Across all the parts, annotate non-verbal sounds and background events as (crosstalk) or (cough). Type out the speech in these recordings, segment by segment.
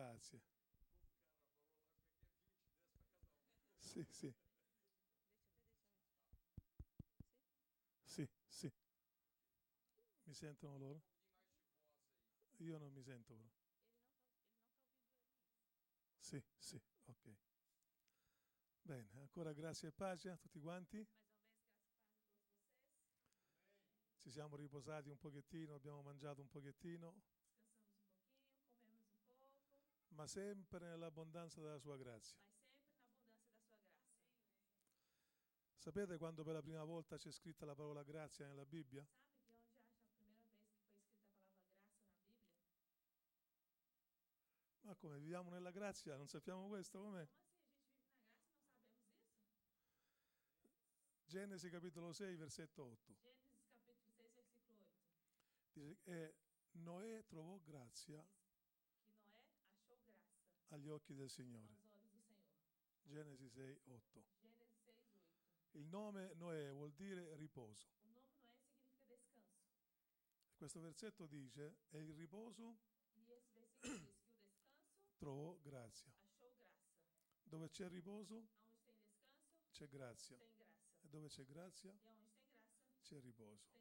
Grazie. Sì, sì. Sì, sì. Mi sentono loro? Io non mi sento però. Sì, sì, ok. Bene, ancora grazie e pace a tutti quanti. Ci siamo riposati un pochettino, abbiamo mangiato un pochettino, ma sempre nell'abbondanza della sua grazia. Sapete quando per la prima volta c'è scritta la parola grazia nella Bibbia? Bíblia? Ma come viviamo nella grazia? Non sappiamo questo com'è? E? Genesi capitolo 6, versetto 8. Gênesis capítulo 6, versículo 8. Dice che Noè trovò grazia agli occhi del Signore. Genesi 6, 8. Gênesis 6, 8. Il nome Noè vuol dire riposo. Questo versetto dice, e il riposo trovò grazia. Dove c'è riposo c'è grazia. E dove c'è grazia c'è riposo.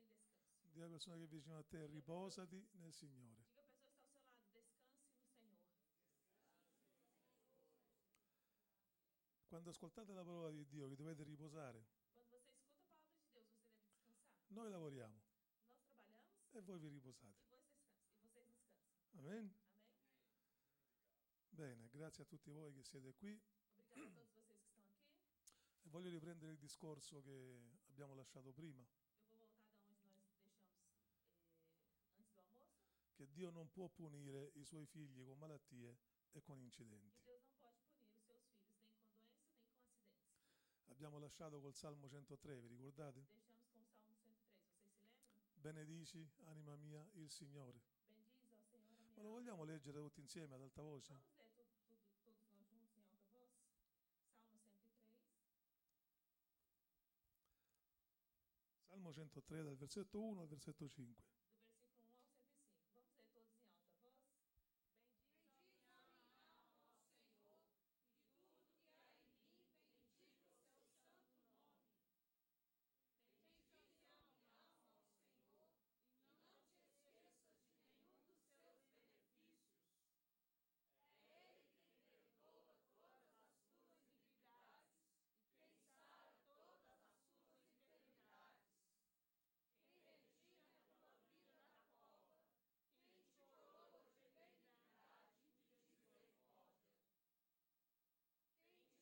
Dì alla persona che è vicino a te, riposati nel Signore. Diga a pessoa que está ao seu lado, descanse no Senhor. Quando ascoltate la parola di Dio vi dovete riposare. Noi lavoriamo e voi vi riposate. Amen? Amém? Bene, grazie a tutti voi che siete qui. E voglio riprendere il discorso che abbiamo lasciato prima, eh, che Dio non può punire i suoi figli con malattie e con incidenti. Abbiamo lasciato col Salmo 103, vi ricordate? Deixamos com o Salmo 103. Vocês se lembram? Benedici, anima mia, il Signore. Bendize ao Senhor a minha Ma lo alma. vogliamo leggere tutti insieme ad alta voce? Vamos ler tudo, tudo, todos nós juntos em alta voz? Salmo 103. Salmo 103 dal versetto 1 al versetto 5. do versículo 1 ao 105. Vamos ler todos em alta voz? Bendize a minha alma ao Senhor, e tudo que há em mim, bendiga o seu santo nome. Bendize a minha alma ao Senhor, e não te esqueças de nenhum dos seus benefícios. É Ele quem perdoa todas as suas iniquidades e quem sara todas as suas enfermidades. Quem retira a tua vida da cova, quem te coroa de benignidade e de misericórdia.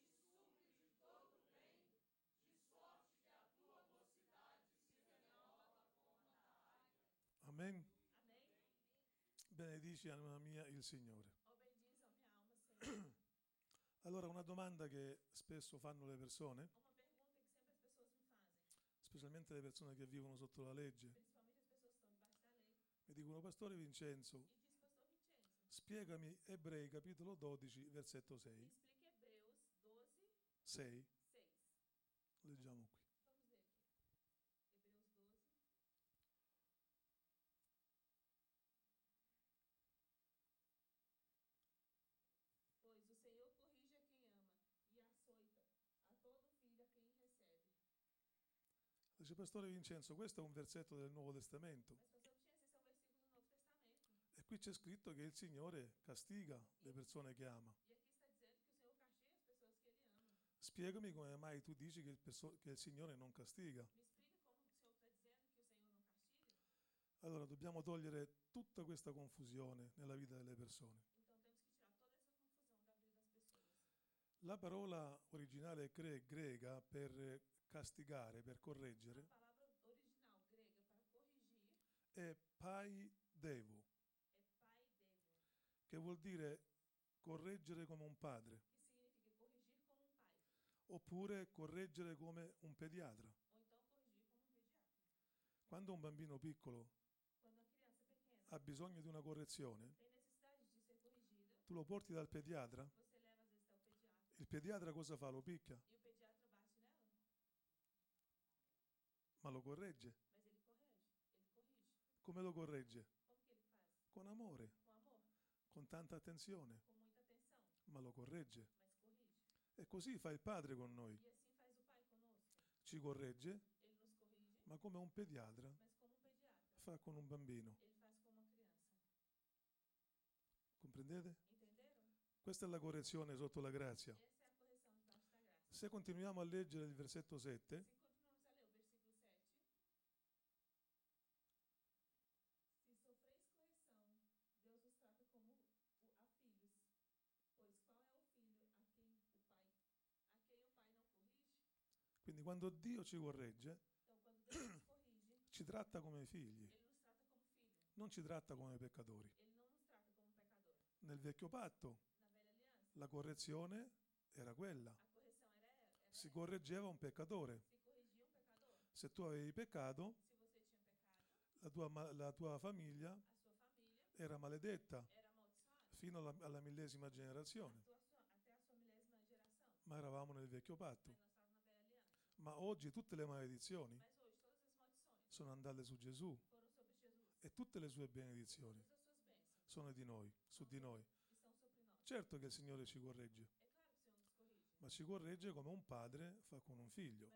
Quem te supre de todo bem, de sorte que a tua mocidade se renova como a Amen. Benedici, anima mia, il Signore. Senhor. (clears throat) Allora, una domanda che spesso fanno le persone, fazem, specialmente le persone che vivono sotto la legge, mi dicono, Pastore Vincenzo, spiegami Ebrei capitolo 12, versetto me 6. explique Hebreus 12, 6, 6. leggiamo qui. Vamos ler aqui. Hebreus 12. Pois o Senhor corrige a quem ama e açoita a todo filho a quem recebe. Dice Pastore Vincenzo, questo è un versetto del Nuovo Testamento e qui c'è scritto che il Signore castiga le persone che ama. Spiegami come mai tu dici che il, perso- che il Signore non castiga. Allora dobbiamo togliere tutta questa confusione nella vita delle persone. La parola originale gre- grega per castigare, per correggere, è pai devo, che vuol dire correggere come un padre, oppure correggere come un pediatra. Quando un bambino piccolo ha bisogno di una correzione, tu lo porti dal pediatra. il pediatra cosa fa? Lo picchia, e o pediatra bate nela, ma lo corregge. Come lo corregge? Con amore, con tanta attenzione. ma lo corregge. E così fa il Padre con noi. Ci corregge, ma come un pediatra fa con un bambino. Comprendete? Questa è la correzione sotto la grazia. Se continuiamo a leggere il versetto 7, Se continuamos a ler o versículo 7. Se sofreis correção, Deus os trata como o- a filhos. Pois qual é o filho a quem o pai a quem o pai não corrige? quindi quando Dio ci corregge, (clears throat) ci tratta come figli, non ci tratta come peccatori. Nel vecchio patto la correzione era quella. Si correggeva un peccatore. se tu avevi peccato, la tua, la tua famiglia era maledetta fino alla, alla millesima generazione. Ma eravamo nel vecchio patto. Ma oggi tutte le maledizioni. Sono andate su Gesù. E tutte le sue benedizioni sono di noi, su di noi. Certo che il Signore ci corregge, ma ci corregge come un padre fa con un figlio,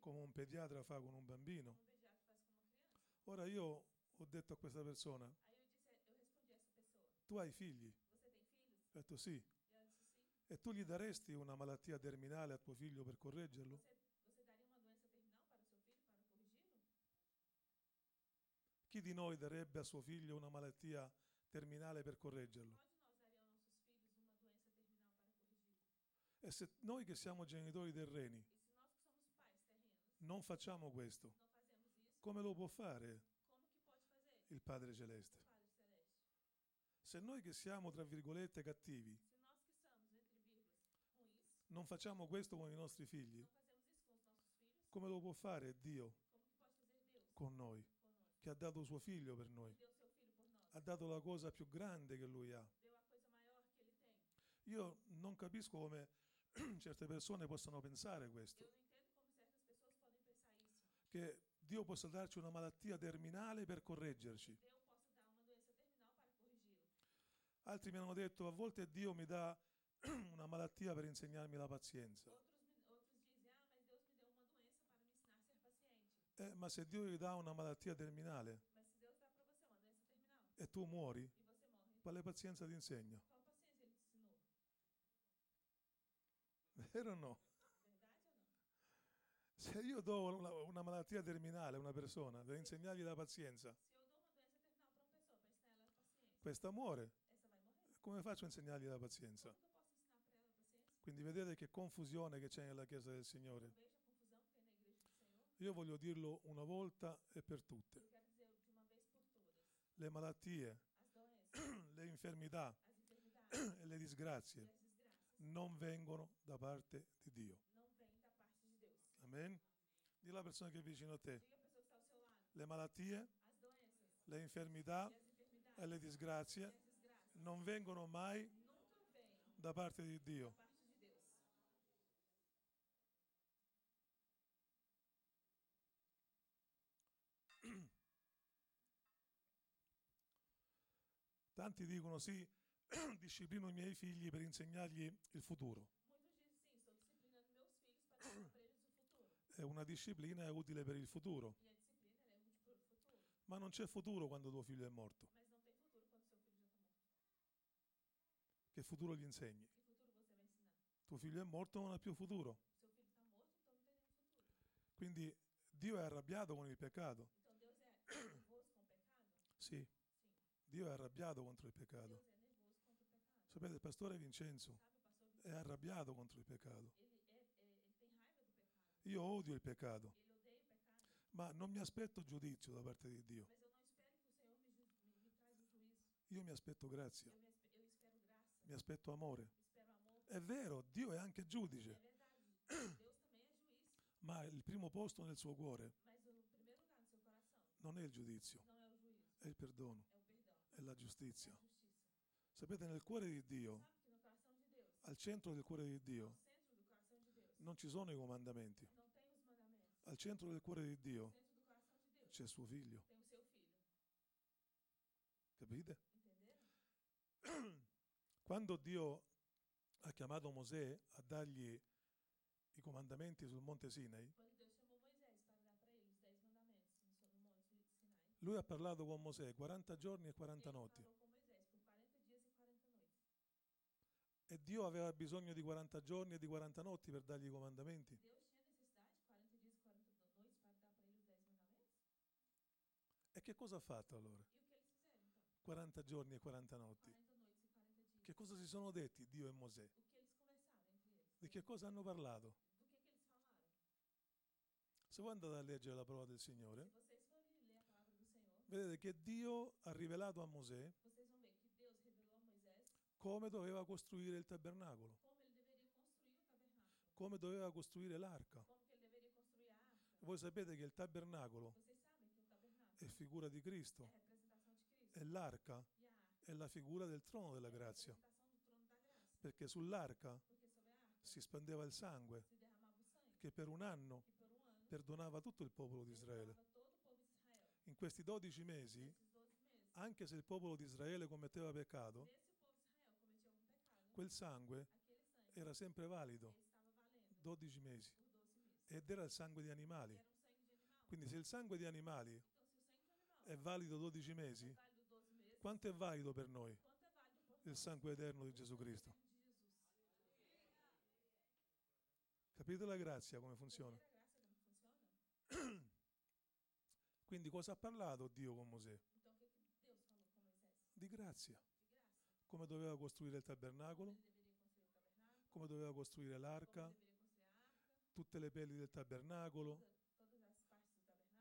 come un pediatra fa con un bambino. Ora io ho detto a questa persona, Aí eu disse, eu respondi a essa pessoa. tu hai figli? Ho detto sì. E tu gli daresti una malattia terminale a tuo figlio per correggerlo? Chi di noi darebbe a suo figlio una malattia terminale per correggerlo? E se noi che siamo genitori terreni non facciamo questo, come lo può fare il? Padre Celeste? Se noi che siamo, tra virgolette, cattivi, Se nós que somos, entre vírgulas, ruins, non facciamo questo con i nostri figli, come lo può fare Dio? Con noi, che ha dato suo figlio per noi? Ha dato la cosa più grande che lui ha. Io non capisco come (clears throat) certe persone possano pensare questo, che Dio possa darci una malattia terminale per correggerci. Altri mi hanno detto, a volte Dio mi dà (clears throat) una malattia per insegnarmi la pazienza. Ah. Eh, ma se Dio gli dà una malattia terminale e tu muori, quale pazienza ti insegna? Vero o no? Se io do una, una malattia terminale a una persona per insegnargli la pazienza, questa muore. Come faccio a insegnargli la pazienza? Quindi vedete che confusione che c'è nella Chiesa del Signore. Io voglio dirlo una volta e per tutte. Le malattie, (clears throat) le infermità (clears throat) e le disgrazie non vengono da parte di Dio. Amen? Dì alla persona che è vicino a te. Le malattie, le infermità e le disgrazie non vengono mai da parte di Dio. Tanti dicono sì, (clears throat) disciplino i miei figli per insegnargli il futuro. E (clears throat) una disciplina è utile per il futuro, ma non c'è futuro quando tuo figlio è morto. Che futuro gli insegni? Tuo figlio è morto, non ha più futuro. Quindi Dio è arrabbiato con il peccato. (coughs) Sì. Dio è arrabbiato contro il peccato. Sapete, il pastore Vincenzo è arrabbiato contro il peccato. Io odio il peccato, ma non mi aspetto giudizio da parte di Dio. Io mi aspetto grazia, mi aspetto amore. È vero, Dio è anche giudice, ma il primo posto nel suo cuore non è il giudizio, è il perdono, è la giustizia. Sapete, nel cuore di Dio, al centro del cuore di Dio, non ci sono i comandamenti. Al centro del cuore di Dio c'è suo figlio. Capite? (clears throat) Quando Dio ha chiamato Mosè a dargli i comandamenti sul monte Sinai, Quando Deus chamou Moisés para dar para ele os dez mandamentos no so- no monte Sinai, lui ha parlato con Mosè 40 giorni e 40 ele notti. falou com Moisés por 40 dias e 40 noites. Dio aveva bisogno di 40 giorni e di 40 notti per dargli i comandamenti. Deus tinha necessidade de 40 dias e 40 no- noites para dar para ele os dez mandamentos? Che cosa ha fatto allora? E o que eles fizeram então? 40 giorni e 40 notti. 40 noites 40 dias. Che cosa si sono detti Dio e Mosè? Di che cosa hanno parlato? Se voi andate a leggere la parola del Signore, vocês forem ler a palavra do Senhor, vedete che Dio ha rivelato a Mosè come doveva costruire il tabernacolo, come doveva costruire l'arca. Voi sapete che il tabernacolo è figura di Cristo e l'arca è la figura del trono della grazia, perché sull'arca si spendeva il sangue che per un anno um perdonava tutto il popolo di Israele. In questi 12 mesi, Nesses 12 meses, anche se il popolo di Israele commetteva peccato, quel sangue era sempre valido, ele estava valendo 12 mesi, por 12 meses. ed era il sangue di animali. Quindi se il sangue di animali è valido 12 é mesi, válido 12 meses, quanto è valido per noi il sangue eterno di Gesù Cristo? Capite la grazia come funziona? (clears throat) Quindi cosa ha parlato Dio con Mosè? Di grazia. Come doveva costruire il tabernacolo, come doveva costruire l'arca, tutte le pelli del tabernacolo,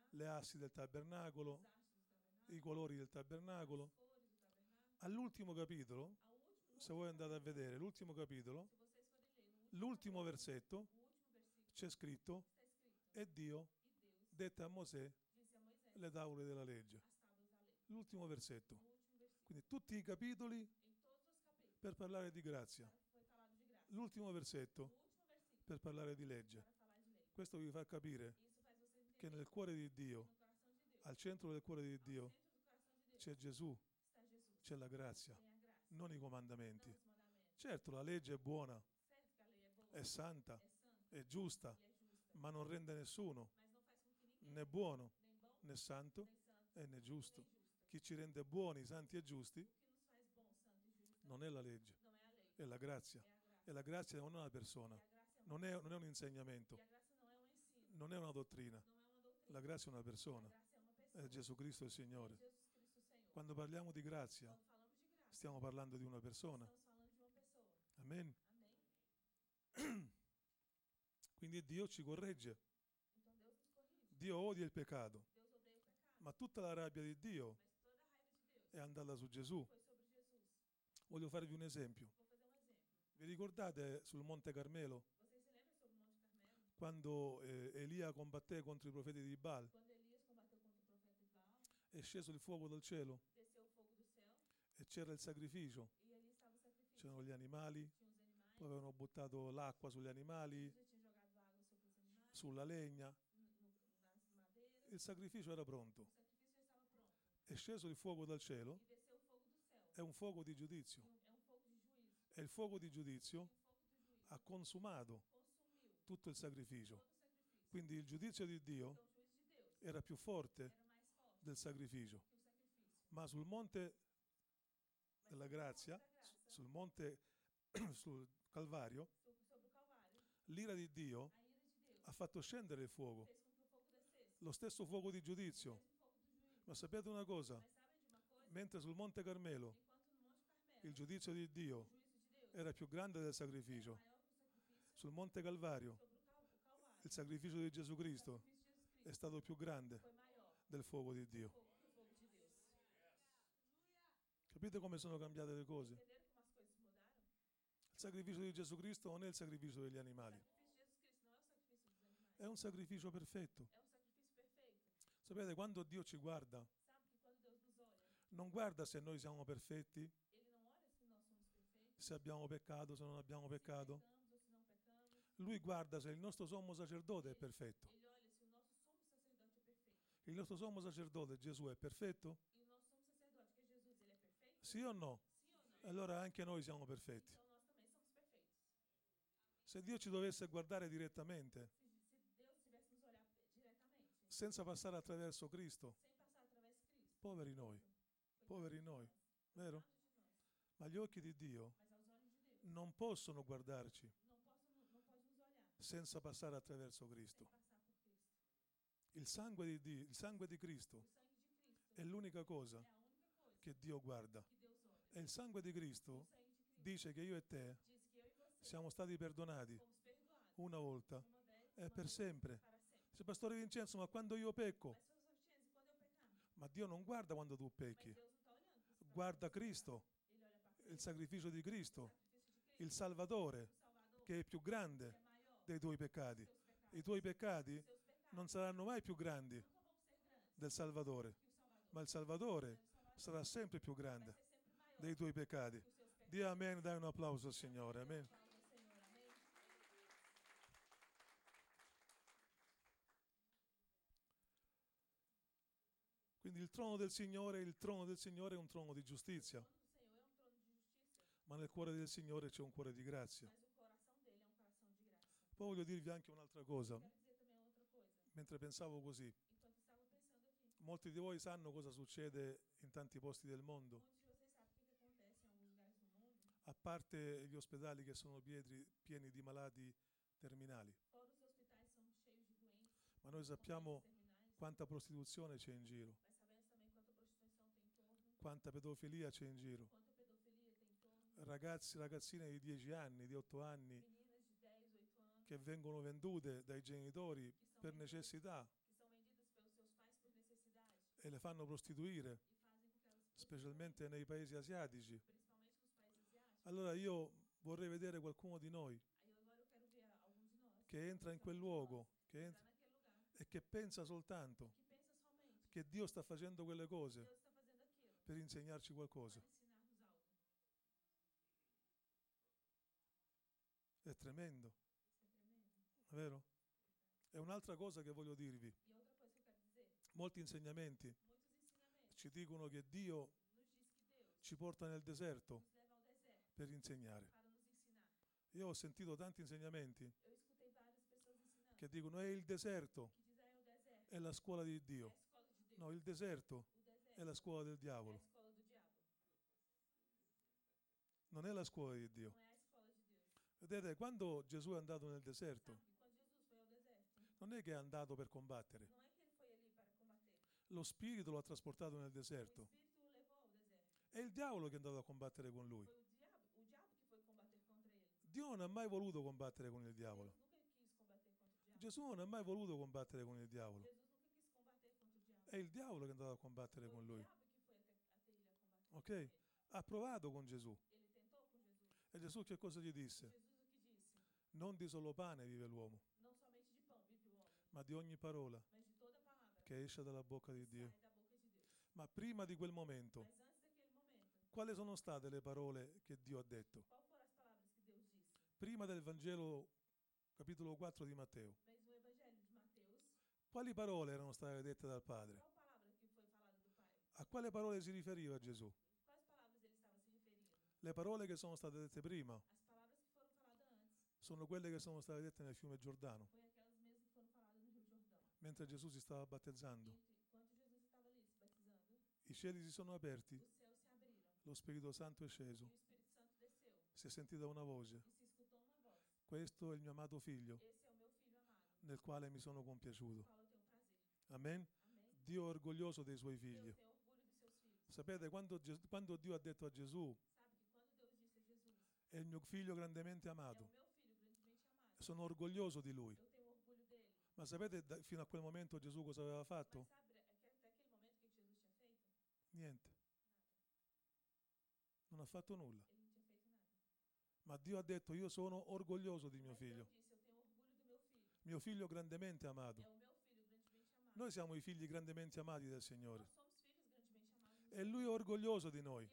le assi del tabernacolo, i colori del tabernacolo. All'ultimo capitolo, se voi andate a vedere l'ultimo capitolo, l'ultimo versetto c'è scritto e Dio dette a Mosè le tavole della legge. L'ultimo versetto. Quindi tutti i capitoli per parlare di grazia. L'ultimo versetto per parlare di legge. Questo vi fa capire che nel cuore di Dio, al centro del cuore di Dio, c'è Gesù, c'è la grazia, non i comandamenti. Certo, la legge è buona, Certo è santa, è giusta, ma non rende nessuno. Né buono né santo e né giusto. Chi ci rende buoni, santi e giusti non è la legge, è la grazia. E la grazia non è una persona, non è, non è un insegnamento, non è una dottrina. La grazia è una persona, è Gesù Cristo il Signore. Quando parliamo di grazia, stiamo parlando di una persona. Amen. (clears throat) Quindi Dio ci corregge. Dio odia il peccato, Deus odeia o pecado. Ma tutta la rabbia di Dio è andata su Gesù. Voglio farvi un esempio. Vi ricordate sul Monte Carmelo? Quando eh, Elia combatté contro i profeti di Baal? È sceso il fuoco dal cielo. E c'era il sacrificio. C'erano gli animali, poi avevano buttato l'acqua sugli animali, sulla legna. no- no- nas madeiras. Il sacrificio era pronto. È sceso il fuoco dal cielo, è un fuoco di giudizio. E il fuoco di giudizio ha consumato tutto il sacrificio. Quindi il giudizio di Dio era più forte del sacrificio. Ma sul monte della grazia, sul monte (clears throat) sul Calvario, l'ira di Dio ha fatto scendere il fuoco, fez com que o fogo descesse. Lo stesso fuoco di giudizio. Ma sapete una cosa? Mentre sul monte Carmelo il giudizio di Dio era più grande del sacrificio, sul monte Calvario il sacrificio di Gesù Cristo è stato più grande del fuoco di Dio. Capite come sono cambiate le cose? Il sacrificio di Gesù Cristo non è il sacrificio degli animali, è un sacrificio perfetto. Sapete, quando Dio ci guarda, non guarda se noi siamo perfetti, se abbiamo peccato, se non abbiamo peccato. Lui guarda se il nostro sommo sacerdote è perfetto. Il nostro sommo sacerdote, Gesù, è perfetto? Sì o no? Allora anche noi siamo perfetti. Se Dio ci dovesse guardare direttamente, Se, se Deus tivesse nos olhar diretamente, senza passare attraverso Cristo, poveri noi, poveri noi, vero? Ma gli occhi di Dio non possono guardarci senza passare attraverso Cristo. Il sangue di, Dio, il sangue di Cristo è l'unica cosa che Dio guarda. E il sangue di Cristo dice che io e te siamo stati perdonati una volta e per sempre. Dice, Pastore Vincenzo, ma quando io pecco? Ma Dio non guarda quando tu pecchi, guarda. Cristo, il sacrificio di Cristo, il Salvatore, che è più grande dei tuoi peccati. I tuoi peccati non saranno mai più grandi del Salvatore, ma il Salvatore sarà sempre più grande dei tuoi peccati. Dio amen, dai un applauso al Signore, amen. Aplauda ao Senhor, amém? Quindi il trono del Signore, il trono del Signore è un trono di giustizia, ma nel cuore del Signore c'è un cuore di grazia. Poi voglio dirvi anche un'altra cosa, mentre pensavo così. Molti di voi sanno cosa succede in tanti posti del mondo, a parte gli ospedali che sono pieni di malati terminali. Ma noi sappiamo quanta prostituzione c'è in giro, quanta pedofilia c'è in giro. Ragazzi, ragazzine di 10 anni, di 8 anni, meninas de 10, 8 anos che vengono vendute dai genitori per necessità. E le fanno prostituire, specialmente nei paesi asiatici. Allora io vorrei vedere qualcuno di noi nós che entra in quel luogo che entra- e che pensa soltanto che Dio sta facendo quelle cose per insegnarci qualcosa. È tremendo, tremendo. vero? E un'altra cosa che voglio dirvi, molti insegnamenti ci dicono che Dio ci porta nel deserto per insegnare. Io ho sentito tanti insegnamenti che dicono è il deserto, que dizem "Ah, o deserto è la scuola di Dio. No, il deserto è la scuola del diavolo, non è la scuola di Dio. Vedete, quando Gesù è andato nel deserto, non è che è andato per combattere, lo Spirito lo ha trasportato nel deserto. È il diavolo che è andato a combattere con lui. Dio non ha mai voluto combattere con il diavolo. Gesù non ha mai voluto combattere con il diavolo. Jesus nunca quis combater contra o diabo. È il diavolo che è andato a combattere con lui. Ok? Ha provato con Gesù. E Gesù che cosa gli disse? Non di solo pane vive l'uomo, ma di ogni parola che esce dalla bocca di Dio. Ma prima di quel momento, quali sono state le parole che Dio ha detto? Prima del Vangelo capitolo 4 di Matteo, Mas no Evangelho de Mateus, quali parole erano state dette dal Padre? A quale parole si riferiva Gesù? Le parole che sono state dette prima. Sono quelle che sono state dette nel fiume Giordano, mentre Gesù si stava battezzando. I cieli si sono aperti, lo Spirito Santo è sceso, si è sentita una voce. Questo è il mio amato figlio, nel quale mi sono no compiaciuto. Amen. Dio è orgoglioso dei suoi figli. Sapete, quando, Ges- quando Dio ha detto a Gesù, è il mio figlio grandemente amato, sono orgoglioso di lui. Ma sapete da- fino a quel momento Gesù cosa aveva fatto? Niente, non ha fatto nulla. Ma Dio ha detto, io sono orgoglioso di mio figlio, mio figlio grandemente amato. o meu filho grandemente amado. Noi siamo i figli grandemente amati del Signore. E. Lui è orgoglioso di noi,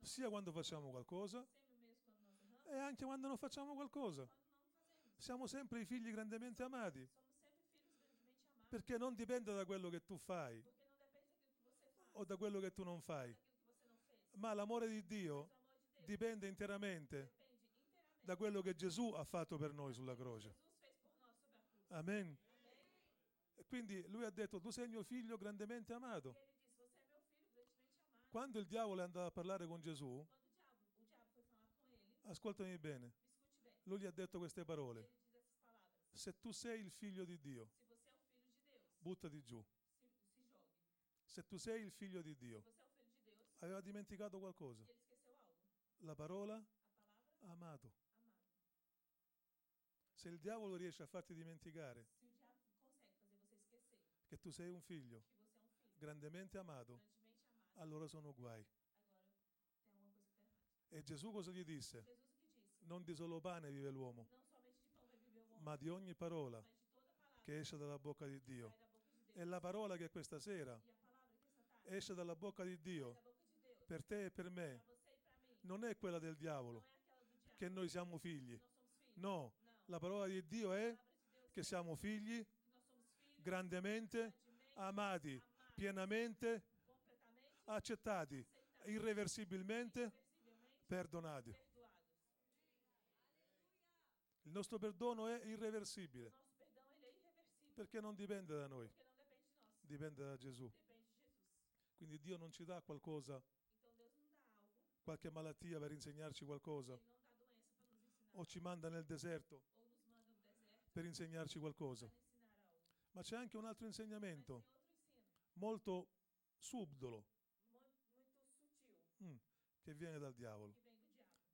sia quando facciamo qualcosa e anche quando non facciamo qualcosa. Siamo sempre i figli grandemente amati, perché non dipende da quello che tu fai o da quello che tu non fai, ma l'amore di Dio dipende interamente da quello che Gesù ha fatto per noi sulla croce. Amen. Quindi lui ha detto, tu sei mio figlio grandemente amato. disse: é filho grandemente. Quando il diavolo è andato a parlare con Gesù, diabo, ele, ascoltami bene, bem. lui gli ha detto queste parole. Se tu sei il figlio di Dio, Se você é o filho de Deus, buttati giù. se, se jogue. Se tu sei il figlio di Dio, filho de Deus, aveva dimenticato qualcosa. La parola amato. amado. Se il diavolo riesce a farti dimenticare Se o diabo consegue fazer você esquecer che tu sei un figlio. Grandemente amato, allora sono guai. E Gesù cosa gli disse? Non di solo pane vive l'uomo, ma di ogni parola che esce dalla bocca di Dio. E la parola che questa sera esce dalla bocca di Dio. Per te e per me. Non è quella del diavolo, che noi siamo figli. No, la parola di Dio è che siamo figli que nós somos filhos grandemente amati, pienamente accettati, irreversibilmente perdonati. Il nostro perdono è irreversibile perché non dipende da noi, dipende da Gesù. Quindi Dio non ci dà qualcosa, qualche malattia per insegnarci qualcosa, o ci manda nel deserto per insegnarci qualcosa. Ma c'è anche un altro insegnamento. Molto subdolo. Mm, che viene dal diavolo.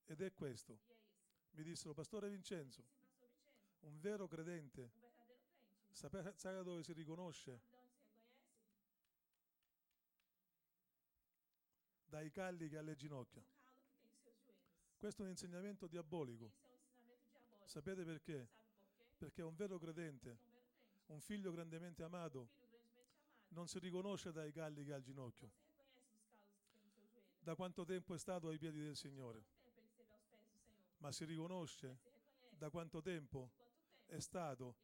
Ed è questo. Mi dissero, Pastore Vincenzo, un vero credente, verdadeiro crente. sape- sai da dove si riconosce? Dai calli che ha alle ginocchia. Questo è un insegnamento diabolico. Sapete perché? Perché? Un vero credente, un figlio grandemente amato, non si riconosce dai calli che ha al ginocchio. Da quanto tempo è stato ai piedi del Signore, ma si riconosce da quanto tempo è stato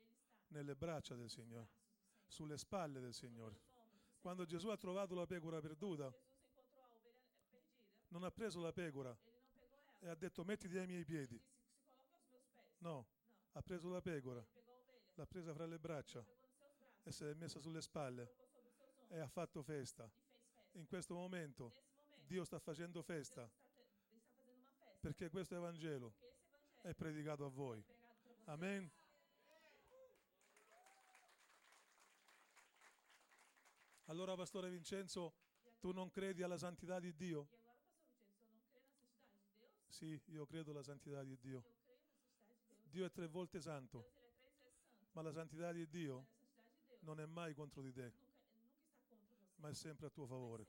nelle braccia del Signore, sulle spalle del Signore. Quando Gesù ha trovato la pecora perduta, non ha preso la pecora e ha detto mettiti ai miei piedi. No, ha preso la pecora, Ele pegou a ovelha, l'ha presa fra le braccia e se l'è messa sulle spalle e ha fatto festa. In questo momento Dio sta facendo festa perché questo Evangelo è predicato a voi. Amen. Allora, Pastore Vincenzo, tu non credi alla santità di Dio? Sì, io credo alla santità di Dio. Dio è tre volte santo, Deus, ele é três vezes santo. Ma la santità di Dio non è mai contro di te, ma è sempre a tuo favore.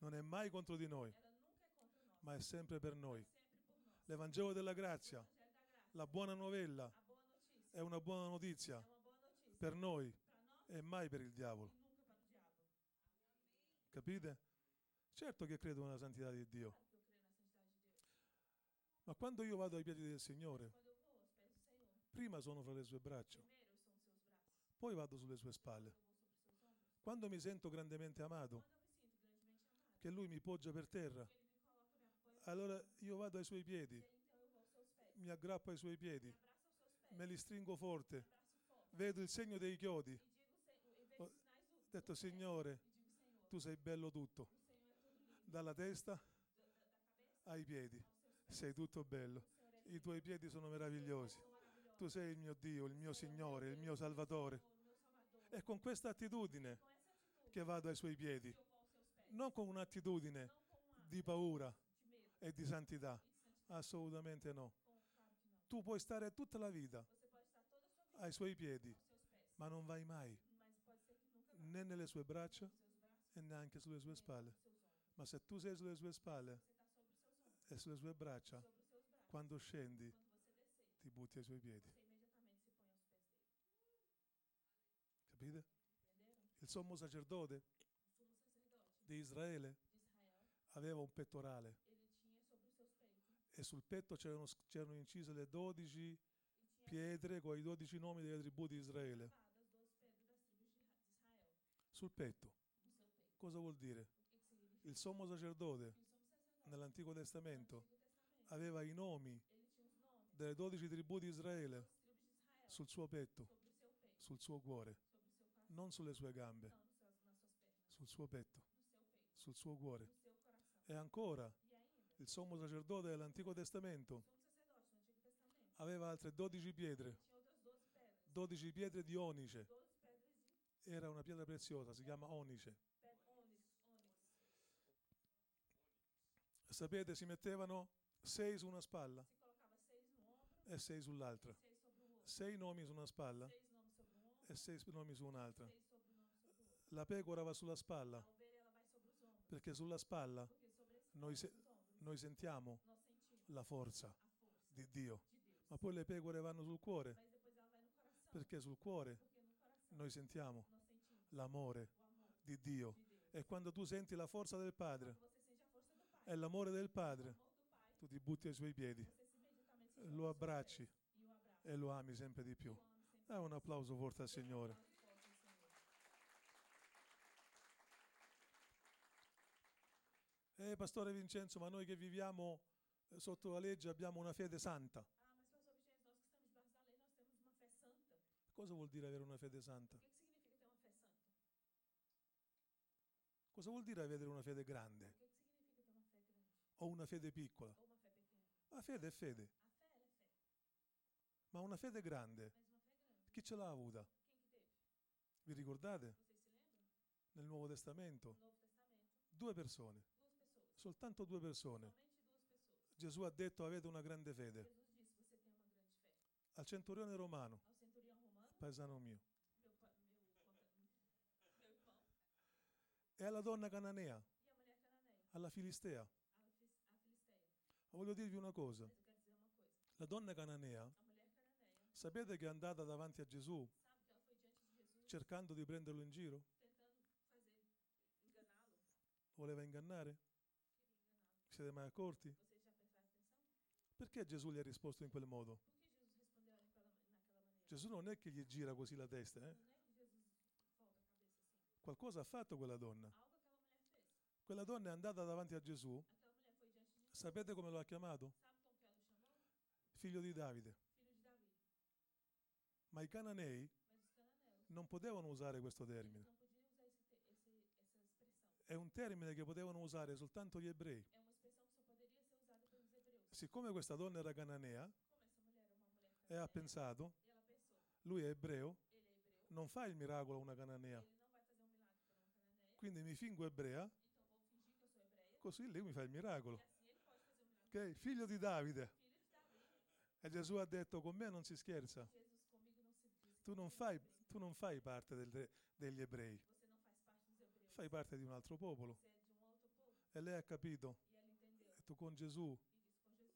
Non è mai contro di noi, ma è sempre per noi. L'Evangelo della grazia, la buona novella, è una buona notizia per noi e mai per il diavolo. Capite? Certo che credo nella santità di Dio, ma quando io vado ai piedi del Signore, Quando eu vou aos pés do Senhor, prima sono fra le sue braccia, poi vado sulle sue spalle. Quando mi sento grandemente amato, che Lui mi poggia per terra, allora io vado ai suoi piedi, mi aggrappo ai suoi piedi, me li stringo forte, vedo il segno dei chiodi, Ho detto Signore, tu sei bello tutto, dalla testa ai piedi, sei tutto bello, i tuoi piedi sono meravigliosi. Tu sei il mio Dio, il mio Signore, il mio Salvatore. È con questa attitudine che vado ai suoi piedi, non con un'attitudine di paura e di santità, assolutamente no. Tu puoi stare tutta la vita ai suoi piedi, ma non vai mai né nelle sue braccia e neanche sulle sue spalle. Ma se tu sei sulle sue spalle e sulle sue braccia, quando scendi ti butti ai suoi piedi. Capite? Il sommo sacerdote di Israele aveva un pettorale e sul petto c'erano, c'erano incise le 12 tinha pietre con i 12 nomi delle tribù di Israele. Israel Sul petto. Cosa vuol dire? Il sommo sacerdote nell'Antico Testamento. aveva i nomi Ele tinha os nomes delle dodici tribù di Israele sul suo petto, sul suo cuore, non sulle sue gambe, sul suo petto, sul suo cuore. E ancora, il sommo sacerdote dell'Antico Testamento aveva altre dodici pietre, tinha outras 12 pedras, dodici pietre di onice. 12 pedras de Era una pietra preziosa, si chiama onice. Sapete, si mettevano sei su una spalla Se colocava seis no ombro, e sei sull'altra. Sei nomi su una spalla. E sei nomi su un'altra. La pecora va sulla spalla. Perché sulla spalla noi, se- noi sentiamo la forza di Dio. Ma poi le pecore vanno sul cuore. Perché sul cuore noi sentiamo l'amore di Dio. E quando tu senti la forza del Padre e l'amore del Padre, tu ti butti ai suoi piedi você se imediatamente se lo abbracci e lo ami sempre di più. Dai un applauso forte al Signore. Eh, Pastore Vincenzo, ma noi che viviamo eh, sotto la legge abbiamo una fede santa. Ah, santa. Cosa vuol dire avere una fede santa? Cosa vuol dire avere una fede grande O una fede piccola? La fede è fede, A fé, ela é fé. Ma una fede grande, chi ce l'ha avuta? Vi ricordate? Nel Nuovo Testamento? Due persone, soltanto due persone. Gesù ha detto avete una grande fede. Al centurione romano, paesano mio, e alla donna cananea, alla filistea. Voglio dirvi una cosa, la donna cananea, sapete che è andata davanti a Gesù cercando di prenderlo in giro? Voleva ingannare? Vi siete mai accorti? Perché Gesù gli ha risposto in quel modo? Gesù non è che gli gira così la testa, eh? Qualcosa ha fatto quella donna. Quella donna è andata davanti a Gesù, sapete come lo ha chiamato? Figlio di Davide. Ma i cananei non potevano usare questo termine. È un termine che potevano usare soltanto gli ebrei. Siccome questa donna era cananea e ha pensato, lui è ebreo, non fa il miracolo a una cananea. Quindi mi fingo ebrea, così lui mi fa il miracolo. Ok? Figlio di Davide. E Gesù ha detto, con me non si scherza. Jesus comigo não se diz. Tu non fai, tu non fai parte del- degli ebrei, fai parte di un altro popolo. E lei ha capito, E detto, con Gesù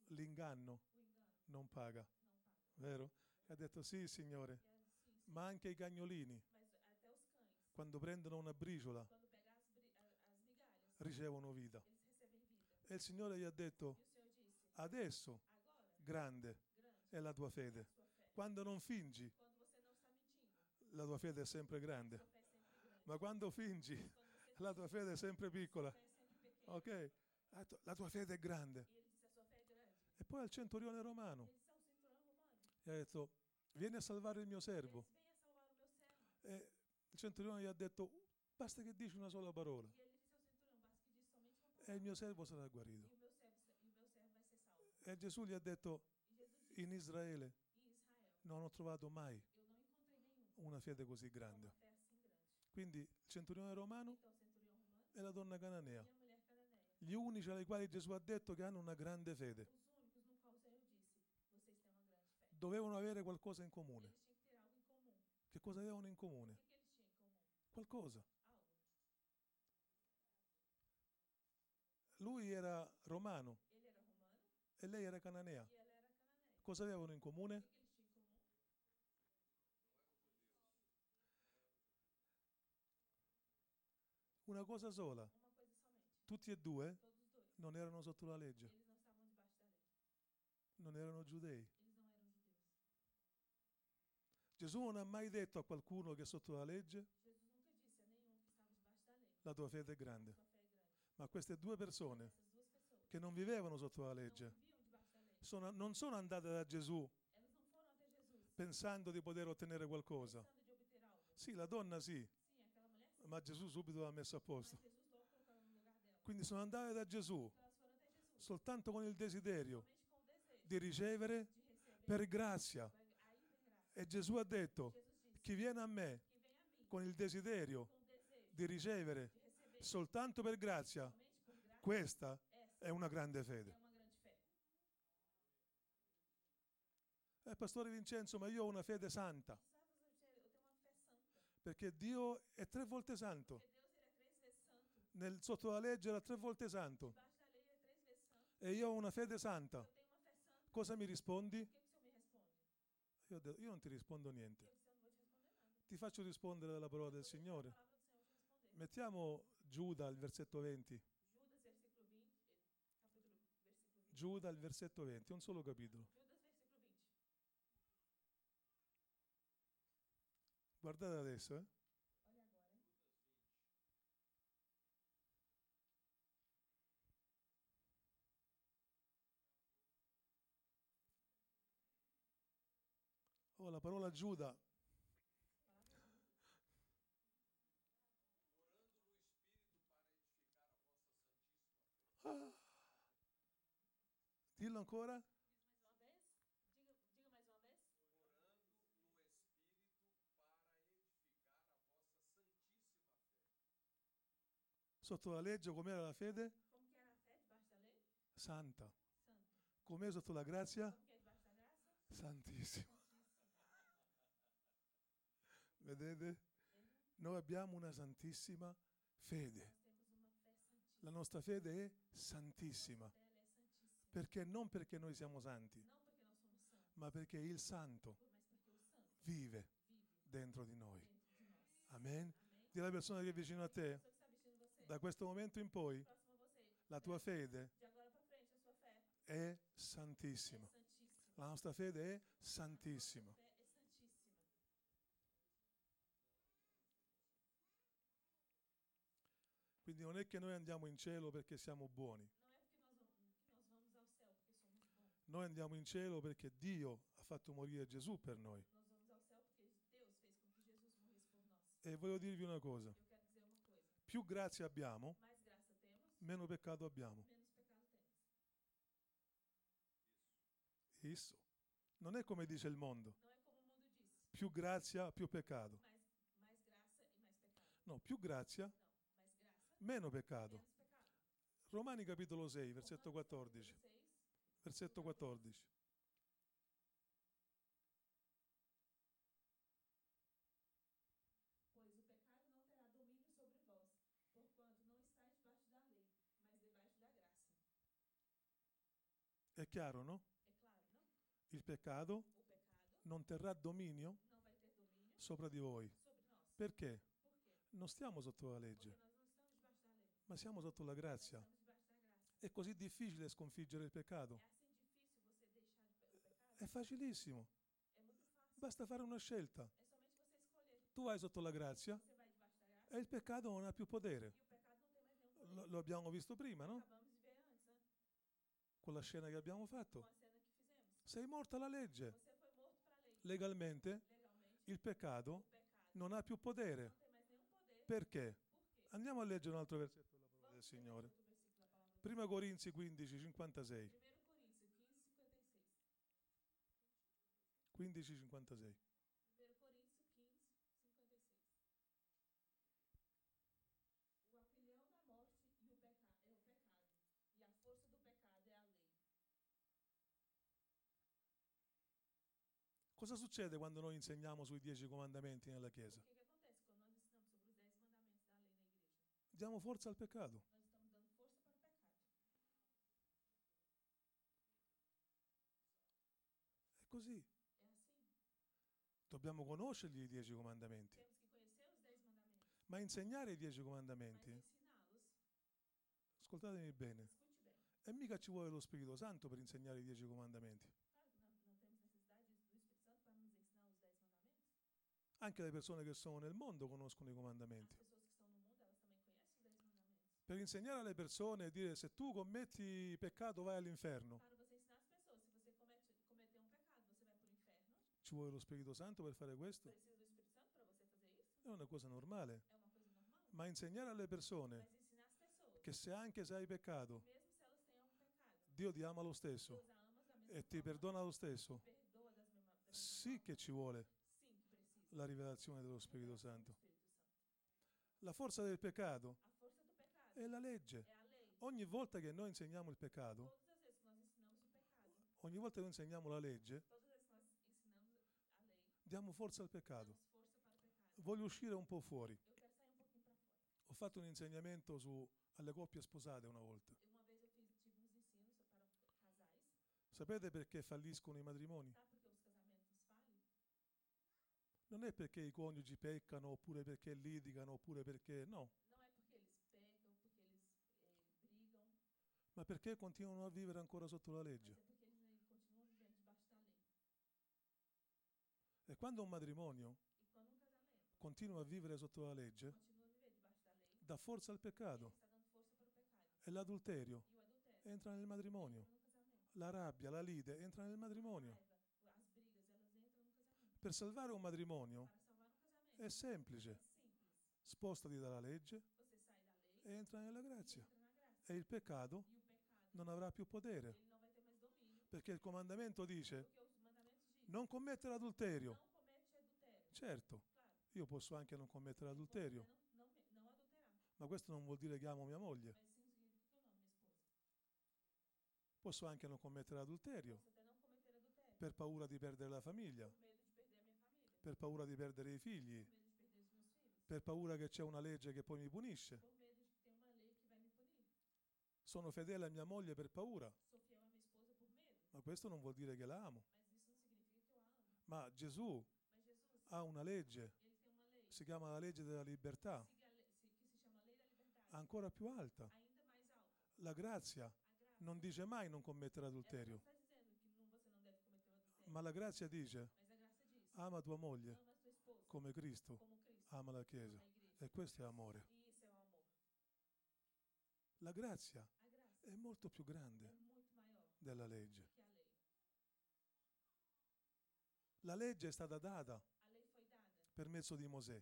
l'inganno non paga, vero? E ha detto, sì signore, ma anche i cagnolini, quando prendono una briciola, ricevono vita. E il Signore gli ha detto, adesso, grande è la tua fede. Quando non fingi, Quando você não está mentindo, la tua fede è sempre grande. Ma quando fingi, (laughs) la tua fede è sempre piccola. Ok? La tua fede è grande. E poi al centurione romano gli ha detto, vieni a salvare il mio servo. E il centurione gli ha detto, basta che dici una sola parola E il mio servo sarà guarito. e Gesù gli ha detto, in Israele non ho trovato mai eu não encontrei nenhum una fede così grande. Quindi il centurione romano e la donna cananea, gli unici ai quali Gesù ha detto che hanno una grande fede, dovevano avere qualcosa in comune. Che cosa avevano in comune? Qualcosa. Lui era romano e lei era cananea. Cosa avevano in comune? que, que eles tinham em comum? Una cosa sola. Uma coisa somente. Tutti e due Todos os dois. non erano sotto la legge, Eles não estavam debaixo da lei. non erano giudei. Eles não eram judeus. Gesù non ha mai detto a qualcuno che è sotto la legge Jesus nunca disse a nenhum que estava debaixo da lei. la tua fede è grande. Sua fé é grande. Ma queste due persone Essas duas pessoas che non vivevano sotto la não legge, viviam debaixo da lei. sono- non sono andate da Gesù Elas não foram até Jesus pensando di poter ottenere qualcosa. pensando de obter algo. Sì, la donna sì, ma Gesù subito l'ha messo a posto. Quindi sono andate da Gesù soltanto con il desiderio di ricevere per grazia. E Gesù ha detto, chi viene a me con il desiderio di ricevere soltanto per grazia, questa è una grande fede. Eh, Pastore Vincenzo, ma io ho una fede santa, Sabe, pastor Michele, eu tenho uma fé santa. Perché Dio è tre volte santo. Nel, sotto la legge era tre volte santo. E io ho una fede santa. Cosa mi rispondi? Io, detto, io non ti rispondo niente. Ti faccio rispondere dalla parola del Signore. Mettiamo Giuda al versetto 20. Judas, versículo 20, eh, capítulo, versículo 20. Giuda al versetto 20, un solo capitolo. Judas, versículo 20. Guardate adesso, eh. Oh, la parola Giuda. Palavra de Deus. Sotto la legge com'era la fede? Santa. Com'è sotto la grazia? Santissima. Vedete? Noi abbiamo una santissima fede. La nostra fede è santissima. Perché non perché noi siamo santi, ma perché il santo vive dentro di noi. Amen. Dì alla persona che è vicino A te, da questo momento in poi, la tua fede è santissima. La nostra fede è santissima. Quindi non è che noi andiamo in cielo perché siamo buoni. Noi andiamo in cielo perché Dio ha fatto morire Gesù per noi. E voglio dirvi una cosa, Eu quero dizer uma coisa. Più grazia abbiamo, meno peccato abbiamo. Isso. Non è come dice il mondo, più grazia, più peccato. No, più grazia, meno peccato. Romani capitolo 6, versetto Romanos 14. capítulo 6, Versetto 14. Pois o pecado não terá domínio sobre vós, porquanto não estáis debaixo da lei, mas debaixo da graça. È chiaro, no? Il peccato non terrà dominio sopra di voi. Perché? Non stiamo sotto la legge, ma siamo sotto la grazia. È così difficile sconfiggere il peccato. È facilissimo. Basta fare una scelta. Tu vai sotto la grazia e il peccato non ha più potere. lo abbiamo visto prima, no? Acabamos de ver antes, né? Con la scena che abbiamo fatto. Sei morta alla legge. Legalmente il peccato non ha più potere. Perché? Andiamo a leggere un altro versetto della parola del Signore. outro versículo da palavra de Prima Corinzi 15, 56. 1 Coríntios 15, 56. 15, 56. 1 Coríntios 15, 56. O apilhão da morte e o peca é o pecado, e a força do pecado é a lei. Cosa succede quando noi insegniamo sui dieci comandamenti nella Chiesa? que, que acontece quando nós ensinamos sobre os 10 mandamentos da lei na igreja? Diamo forza al peccato. È così. Dobbiamo conoscerli i dieci comandamenti. Temos que conhecer os 10 mandamentos. Ma insegnare i dieci comandamenti, ascoltatemi bene, e mica ci vuole lo Spirito Santo per insegnare i dieci comandamenti. Claro que não, não temos necessidade do Espírito Santo para nos ensinar os 10 mandamentos. Anche le persone che sono nel mondo conoscono i comandamenti. pessoas que estão no mundo, elas também conhecem os 10 mandamentos. per insegnare alle persone e dire se tu commetti peccato vai all'inferno, ci vuole lo Spirito Santo per fare questo? È una cosa normale. Ma insegnare alle persone che se anche se hai peccato, Dio ti ama lo stesso e ti perdona lo stesso, sì che ci vuole. La rivelazione dello Spirito Santo. La forza del peccato è la legge. Ogni volta che noi insegniamo il peccato, ogni volta che noi insegniamo la legge, diamo forza al peccato. Voglio uscire un po' fuori. Ho fatto un insegnamento su, alle coppie sposate una volta. Sapete perché falliscono i matrimoni? Sabe por que os casamentos falham? Non è perché i coniugi peccano oppure perché litigano oppure perché no, eh, ma perché continuano a vivere ancora sotto la legge. E quando un matrimonio continua a vivere sotto la legge, dà forza al peccato. e l'adulterio entra nel matrimonio. La rabbia, la lite entra nel matrimonio. Per salvare un matrimonio è semplice. Spostati dalla legge e entra nella grazia. E il peccato non avrà più potere, perché il comandamento dice non commettere adulterio. Certo, Claro. io posso anche non commettere adulterio, ma questo non vuol dire che amo mia moglie. Posso anche non commettere adulterio per paura di perdere la famiglia, Por medo de perder a minha família. Per paura di perdere i figli, per paura che c'è una legge che poi mi punisce. Sono fedele a mia moglie per paura, ma questo non vuol dire che la amo. Ma Gesù ha una legge, si chiama la legge della libertà, ancora più alta. La grazia non dice mai non commettere adulterio, ma la grazia dice ama tua moglie come Cristo ama la Chiesa. E questo è amore. La grazia è molto più grande della legge. La legge è stata data per mezzo di Mosè.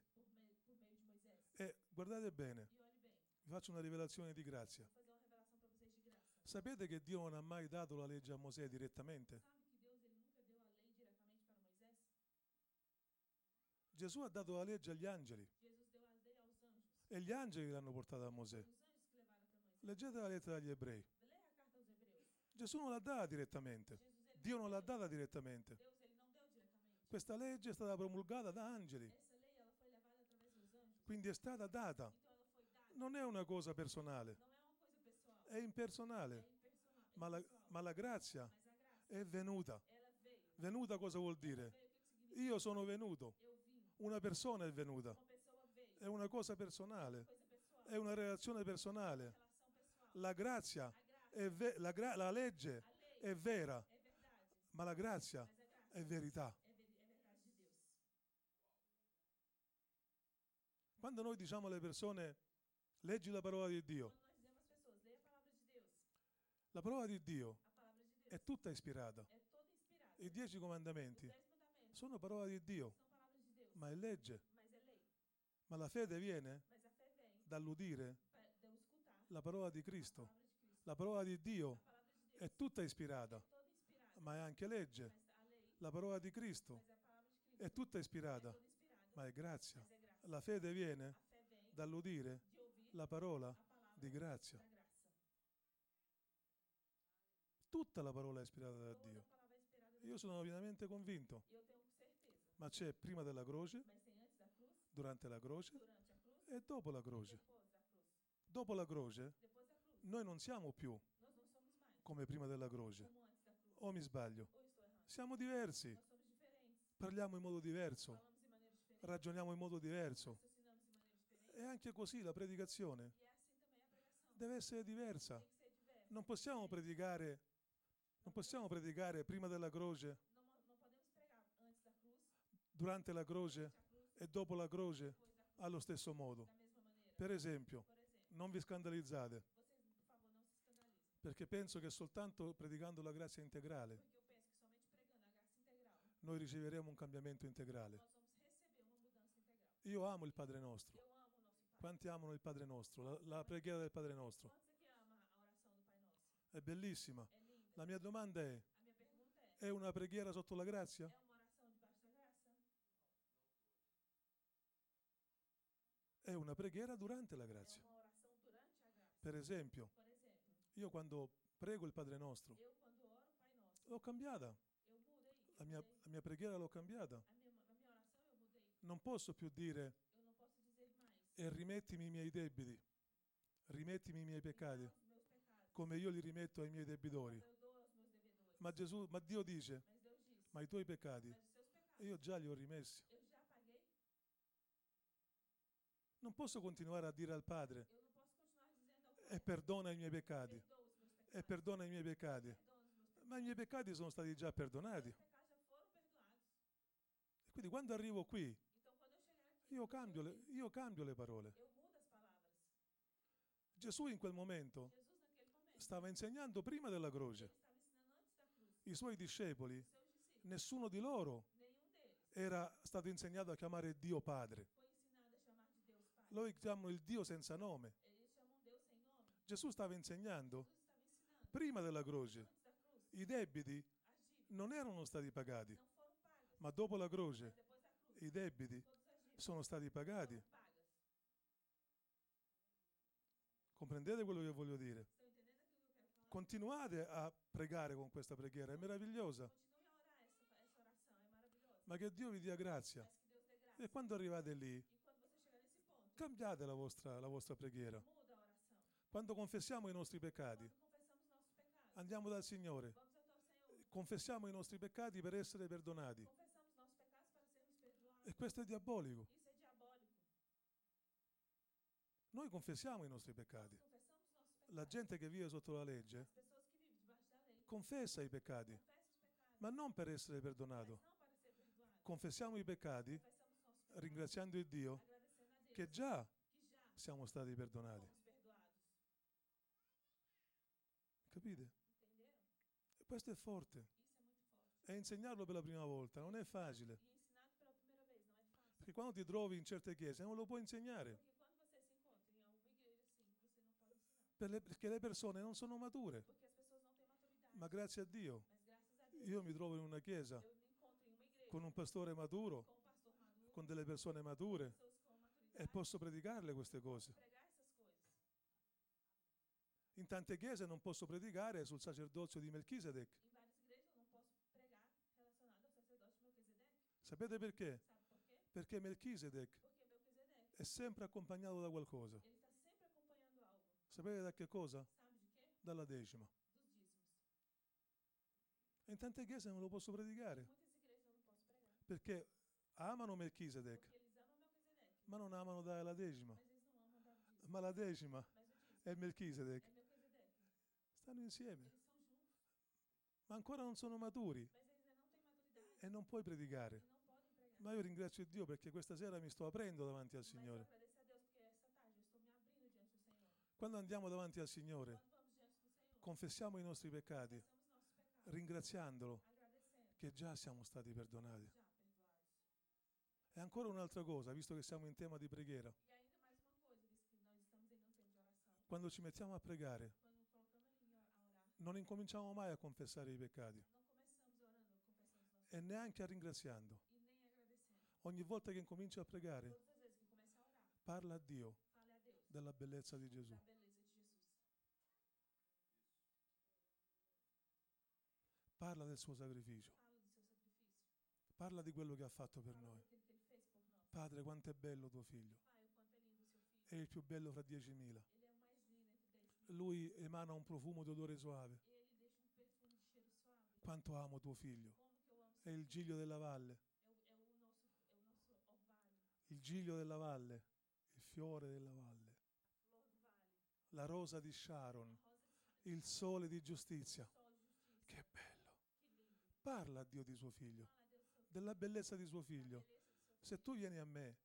E guardate bene, vi faccio una rivelazione di grazia. Sapete che Dio non ha mai dato la legge a Mosè direttamente? Sabe que Deus ele nunca deu a lei diretamente para Moisés? Gesù ha dato la legge agli angeli e gli angeli l'hanno portata a Mosè. Leggete la lettera agli ebrei. Gesù non l'ha data direttamente. Dio non l'ha data direttamente. Questa legge è stata promulgata da angeli, quindi è stata data. Non è una cosa personale, è impersonale, ma la, ma la grazia è venuta. Venuta cosa vuol dire? Io sono venuto. Una persona è venuta, è una cosa personale, è una relazione personale. La grazia, ve- la, gra- la legge è vera, ma la grazia è verità. Quando noi diciamo alle persone leggi la parola di Dio, Deus. la parola di Dio è tutta ispirata. I dieci comandamenti sono parola di Dio, são palavras de Deus. Ma è legge. Ma la fede viene dall'udire la parola di Cristo. La parola di Dio è tutta ispirata, ma è anche legge. La parola di Cristo è tutta ispirata, ma è grazia. La fede viene dall'udire la parola di grazia. Tutta la parola è ispirata da Dio. Io sono pienamente convinto. Ma c'è prima della croce, durante la croce e dopo la croce. Dopo la croce. Noi non siamo più come prima della croce. O mi sbaglio? Siamo diversi, parliamo in modo diverso, ragioniamo in modo diverso. E anche così la predicazione deve essere diversa. Non possiamo predicare, non possiamo predicare prima della croce, durante la croce e dopo la croce allo stesso modo. Per esempio, non vi scandalizzate, perché penso che soltanto predicando la grazia integrale noi riceveremo un cambiamento integrale. Io amo il Padre nostro. Quanti amano il Padre nostro? La, la preghiera del Padre nostro. È bellissima. La mia domanda è, è una preghiera sotto la grazia? é uma oração debaixo da graça? È una preghiera durante la grazia. Per esempio, io quando prego il Padre nostro, l'ho cambiata. La mia, la mia preghiera l'ho cambiata. Non posso più dire, e rimettimi i miei debiti, rimettimi i miei peccati, come io li rimetto ai miei debitori. Ma, Gesù, ma Dio dice, ma i tuoi peccati, io già li ho rimessi. Non posso continuare a dire al Padre, e perdona i miei peccati, e perdona i miei peccati. Ma i miei peccati sono stati già perdonati. E quindi quando arrivo qui, io cambio le, io cambio le parole. Gesù in quel momento stava insegnando prima della croce. I suoi discepoli, nessuno di loro era stato insegnato a chiamare Dio Padre. foi ensinado a chamar de Deus Pai. Loro chiamano il Dio senza nome. Gesù stava insegnando prima della croce. I debiti non erano stati pagati, ma dopo la croce i debiti sono stati pagati. Comprendete quello che voglio dire? Continuate a pregare con questa preghiera, è meravigliosa. Ma che Dio vi dia grazia. E quando arrivate lì, cambiate la vostra, la vostra preghiera. Quando confessiamo i nostri peccati, andiamo dal Signore, confessiamo i nostri peccati per essere perdonati. E questo è diabolico. Noi confessiamo i nostri peccati. La gente che vive sotto la legge confessa i peccati, ma non per essere perdonato. Confessiamo i peccati ringraziando il Dio che già siamo stati perdonati. Capite? E questo è forte. E insegnarlo per la prima volta non è facile. Perché quando ti trovi in certe chiese non lo puoi insegnare. Perché le persone non sono mature. Ma grazie a Dio io mi trovo in una chiesa con un pastore maturo, con delle persone mature e posso predicarle queste cose. In tante chiese non posso predicare sul sacerdozio di Melchisedec. Sapete perché? Perché Melchisedec è sempre accompagnato da qualcosa. Sapete da che cosa? Dalla decima. E in tante chiese non lo posso predicare perché amano Melchisedec, ma non amano dare la decima. Ma la decima? E Melchisedec? Stanno insieme, ma ancora non sono maturi. E non puoi predicare. Ma io ringrazio Dio perché questa sera mi sto aprendo davanti al Signore. Quando andiamo davanti al Signore, confessiamo i nostri peccati, ringraziandolo che già siamo stati perdonati. E ancora un'altra cosa, visto che siamo in tema di preghiera. Quando ci mettiamo a pregare, non incominciamo mai a confessare i peccati e neanche a ringraziando. Ogni volta che incominci a pregare, parla a Dio della bellezza di Gesù. Parla del suo sacrificio. Parla di quello che ha fatto per noi. Padre, quanto è bello tuo figlio. È il più bello fra diecimila. Ele é o mais lindo entre dez mil. Lui emana un profumo di odore suave. Quanto amo tuo figlio. È il giglio della valle. Il giglio della valle. Il fiore della valle. La rosa di Sharon. Il sole di giustizia. Che bello. Parla a Dio di suo figlio. Della bellezza di suo figlio. Se tu vieni a me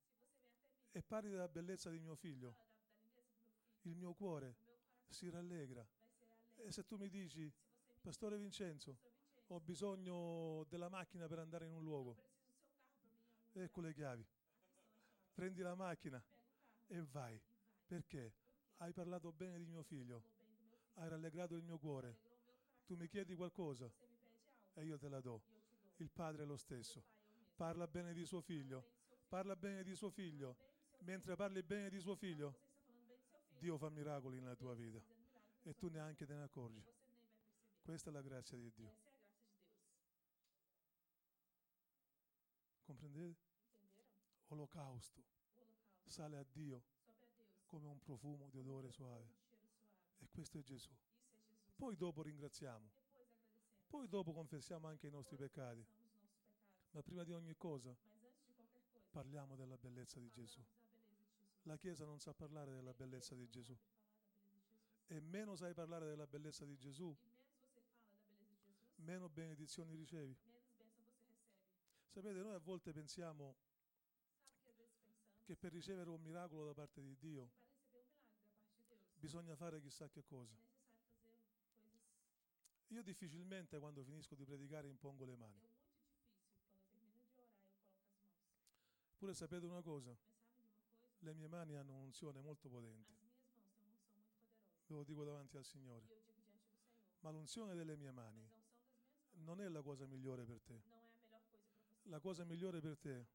e parli della bellezza di mio figlio, il mio cuore si rallegra. E se tu mi dici, Pastore Vincenzo, ho bisogno della macchina per andare in un luogo, ecco le chiavi. Prendi la macchina e vai. Perché? Hai parlato bene di mio figlio, hai rallegrato il mio cuore. Tu mi chiedi qualcosa e io te la do. Il padre è lo stesso. Parla bene di suo figlio. Parla bene di suo figlio. Mentre parli bene di suo figlio. Dio fa miracoli nella tua vita e tu neanche te ne accorgi. Questa è la grazia di Dio. Comprendete? Olocausto sale a Dio come un profumo di odore suave. E questo è Gesù. Poi dopo ringraziamo. Poi dopo confessiamo anche i nostri peccati. Ma prima di ogni cosa parliamo della bellezza di Gesù. La Chiesa non sa parlare della bellezza di Gesù. E meno sai parlare della bellezza di Gesù, meno benedizioni ricevi. Sapete, noi a volte pensiamo che per ricevere un miracolo da parte di Dio bisogna fare chissà che cosa. Io difficilmente quando finisco di predicare impongo le mani. Pure sapete una cosa, le mie mani hanno un'unzione molto potente. Ve lo dico davanti al Signore. Ma l'unzione delle mie mani non è la cosa migliore per te. La cosa migliore per te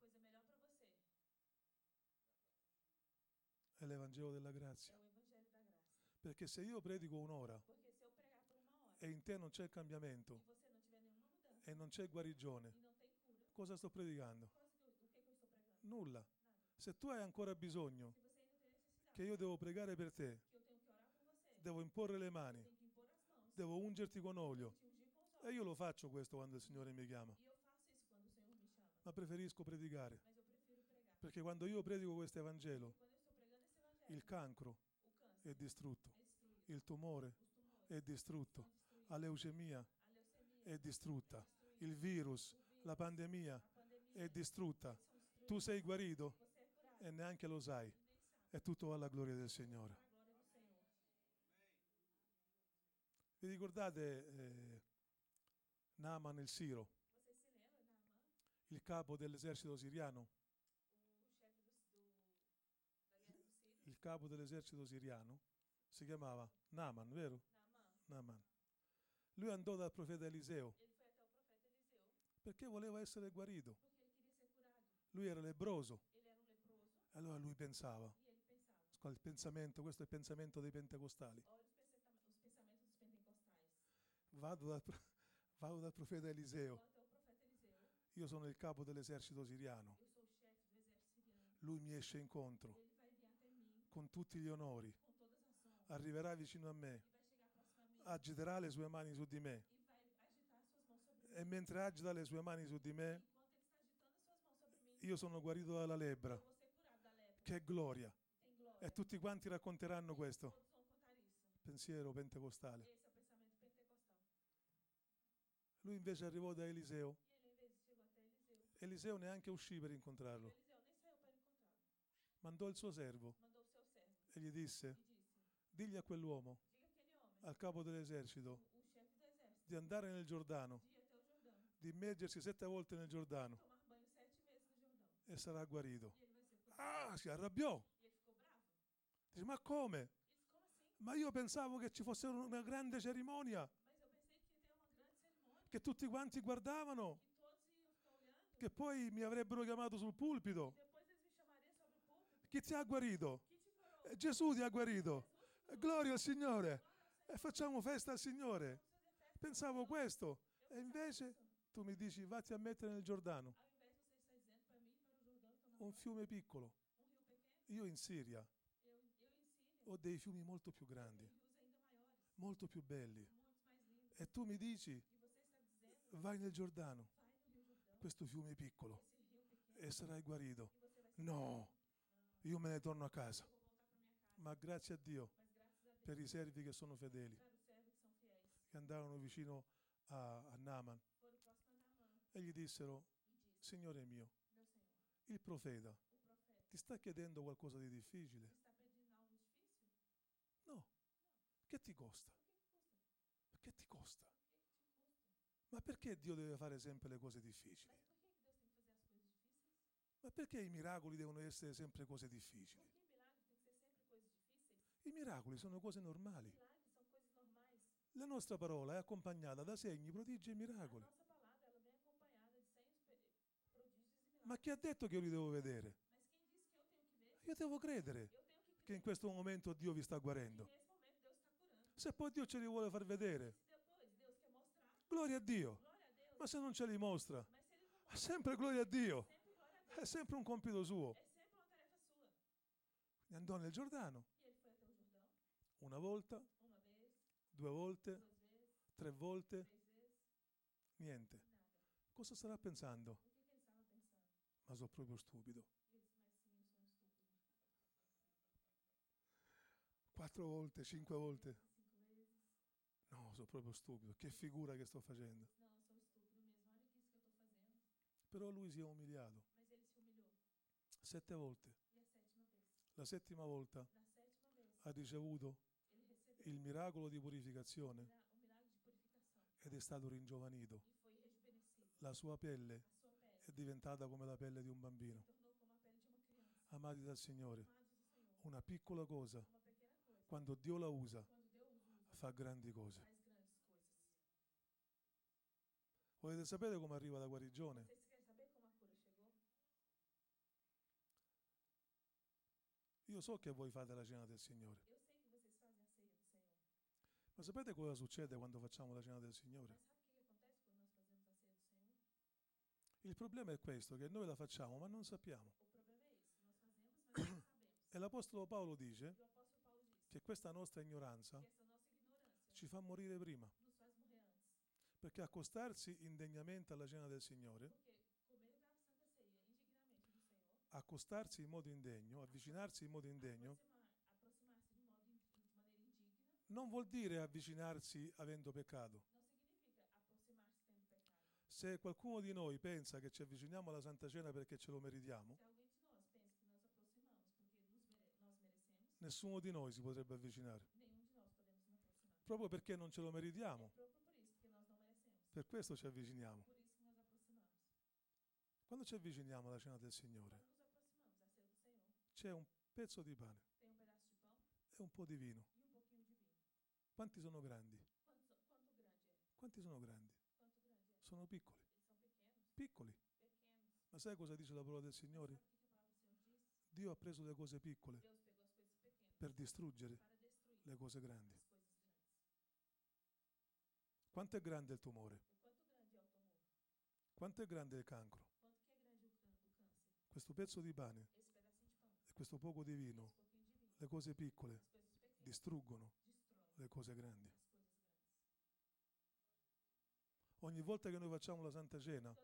è l'Evangelo della grazia. Perché se io predico un'ora e in te non c'è cambiamento e non c'è guarigione, cosa sto predicando? Nulla. Se tu hai ancora bisogno che io devo pregare per te, devo imporre le mani, devo ungerti con olio. E io lo faccio questo quando il Signore mi chiama, ma preferisco predicare. Perché quando io predico questo Evangelo, il cancro è distrutto, il tumore è distrutto, la leucemia è distrutta, il virus, la pandemia è distrutta. Tu sei guarito e neanche lo sai. e. È tutto alla gloria del Signore. Vi ricordate eh, Naaman il Siro, il capo dell'esercito siriano? Il capo dell'esercito siriano si chiamava Naaman, vero? Naaman. Lui andò dal profeta Eliseo perché voleva essere guarito. Lui era leproso Allora lui pensava, questo è il pensamento dei pentecostali. pentecostais. Vado dal, vado dal profeta Eliseo, io sono il capo dell'esercito siriano. Lui mi esce incontro. Con tutti gli onori, arriverà vicino a me, agiterà le sue mani su di me. E mentre agita le sue mani su di me, io sono guarito dalla lebbra. Che gloria! E tutti quanti racconteranno questo. Pensiero pentecostale. Lui invece arrivò da Eliseo. Eliseo neanche uscì per incontrarlo. Mandò il suo servo e gli disse: Digli a quell'uomo, al capo dell'esercito, di andare nel Giordano, di immergersi sette volte nel Giordano e sarà guarito. Ah, si arrabbiò. Dice: Ma come? Ma io pensavo che ci fosse una grande cerimonia, che tutti quanti guardavano, che poi mi avrebbero chiamato sul pulpito. Chi ti ha guarito? Eh, Gesù ti ha guarito. Eh. Gloria al Signore. E facciamo festa al Signore. Pensavo questo. E invece tu mi dici vatti a mettere nel Giordano, un fiume piccolo. Io in Siria ho dei fiumi molto più grandi, molto più belli. E tu mi dici vai nel Giordano, questo fiume piccolo, e sarai guarito. No, io me ne torno a casa. Ma grazie a Dio per i servi che sono fedeli, che andarono vicino a, a Naaman. E gli dissero, disse, Signore mio, il profeta ti sta chiedendo qualcosa di difficile. algo? No. Che ti costa? Che ti costa? Ma perché Dio deve fare sempre le cose difficili? Ma perché i miracoli devono essere sempre cose difficili? I miracoli sono cose normali. La nostra parola è accompagnata da segni, prodigi e miracoli. Ma chi ha detto che io li devo vedere? Io devo credere che in questo momento Dio vi sta guarendo. Se poi Dio ce li vuole far vedere, gloria a Dio. Ma se non ce li mostra, è sempre gloria a Dio. È sempre un compito suo. Quindi andò nel Giordano una volta, due volte, tre volte, niente. Cosa starà pensando? O que, que ele estava pensando? Ma sono proprio stupido. Quattro volte, cinque volte. No, sono proprio stupido. Che figura che sto facendo. Però lui si è umiliato. Sette volte. La settima volta ha ricevuto il miracolo di purificazione ed è stato ringiovanito. La sua pelle è diventata come la pelle di un bambino. Amati dal Signore, una piccola cosa, quando Dio la usa, fa grandi cose. Volete sapere come arriva la guarigione? Io so che voi fate la cena del Signore, ma sapete cosa succede quando facciamo la cena del Signore? Mas sabe o que, que acontece quando nós fazemos a ceia do Senhor? Il problema è questo, che noi la facciamo ma non sappiamo. (coughs) E l'Apostolo Paolo dice che questa nostra ignoranza ci fa morire prima, perché accostarsi indegnamente alla cena del Signore, accostarsi in modo indegno, avvicinarsi in modo indegno, non vuol dire avvicinarsi avendo peccato. Se qualcuno di noi pensa che ci avviciniamo alla Santa Cena perché ce lo meritiamo, nessuno di noi si potrebbe avvicinare, proprio perché non ce lo meritiamo. Per questo ci avviciniamo. Quando ci avviciniamo alla cena del Signore, c'è un pezzo di pane e un po' di vino. Quanti sono grandi? Quanti sono grandi? Sono piccoli. Piccoli. Ma sai cosa dice la parola del Signore? Dio ha preso le cose piccole per distruggere le cose grandi. Quanto è grande il tumore? Quanto è grande il cancro? Questo pezzo di pane e questo poco di vino, le cose piccole, distruggono le cose grandi. Ogni volta che noi facciamo la Santa Cena,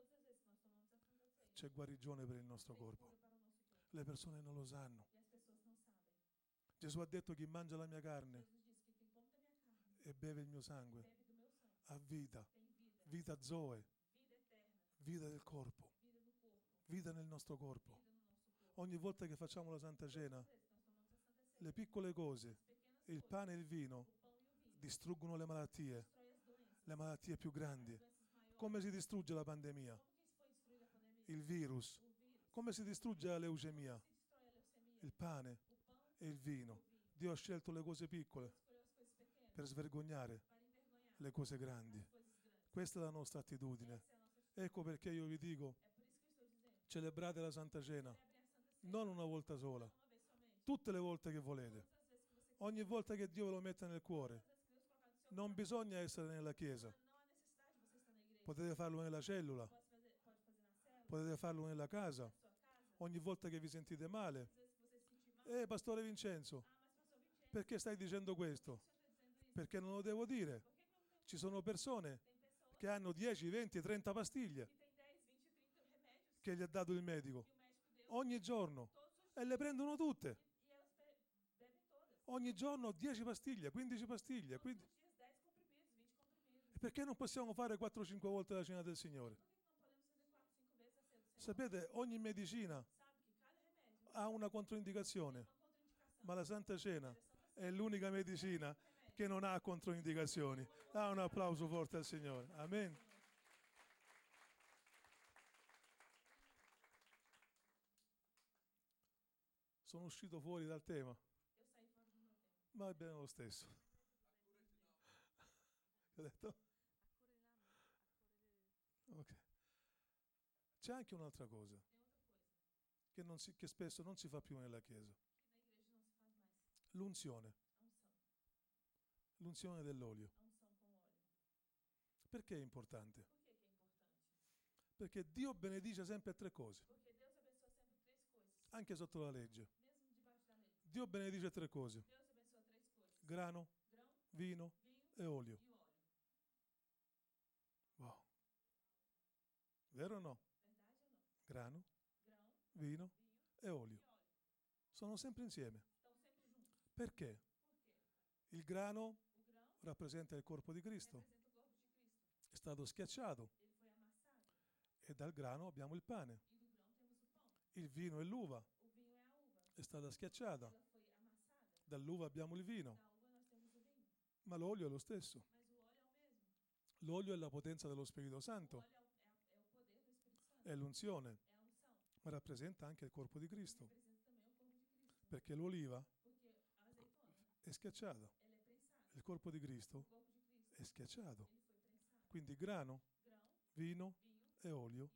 c'è guarigione per il nostro corpo. Le persone non lo sanno. Gesù ha detto chi mangia la mia carne e beve il mio sangue ha vita, vita zoe, vita del corpo, vita nel nostro corpo. Ogni volta che facciamo la Santa Cena, le piccole cose, il pane e il vino, distruggono le malattie, le malattie più grandi. Come si distrugge la pandemia, il virus? Come si distrugge la leucemia, il pane e il vino? Dio ha scelto le cose piccole per svergognare le cose grandi. Questa è la nostra attitudine. Ecco perché io vi dico, celebrate la Santa Cena, non una volta sola, tutte le volte che volete. Ogni volta che Dio ve lo mette nel cuore. Non bisogna essere nella chiesa, Potete farlo nella cellula. Potete farlo nella casa. Ogni volta che vi sentite male. Eh, pastore Vincenzo, perché stai dicendo questo? Perché non lo devo dire. Ci sono persone che hanno 10, 20, 30 pastiglie che gli ha dato il medico. Ogni giorno. E le prendono tutte. Ogni giorno 10 pastiglie, 15 pastiglie. 15 perché non possiamo fare 4-5 volte la cena del Signore? Por que, que não podemos fazer 4, 5 vezes a ceia do Senhor? Sapete, ogni medicina ha una controindicazione, ma la Santa Cena è l'unica medicina che non ha controindicazioni. Da un applauso forte al Signore. Amen. Sono uscito fuori dal tema, ma va bene lo stesso. Ho detto? Ok. C'è anche un'altra cosa che, non si- che spesso non si fa più nella Chiesa. L'unzione, l'unzione dell'olio. Perché è importante? Perché Dio benedice sempre tre cose, anche sotto la legge. Dio benedice tre cose, grano, vino e olio. Vero o no? Grano, vino e olio. Sono sempre insieme. Perché? Il grano rappresenta il corpo di Cristo, è stato schiacciato. E dal grano abbiamo il pane. Il vino e l'uva. È stata schiacciata, dall'uva abbiamo il vino, ma l'olio è lo stesso. L'olio è la potenza dello Spirito Santo, óleo é o, é a- é o poder do Espírito Santo. È l'unzione, ma rappresenta anche il corpo di Cristo, perché l'oliva è schiacciata, il corpo di Cristo è schiacciato. Quindi grano, vino e olio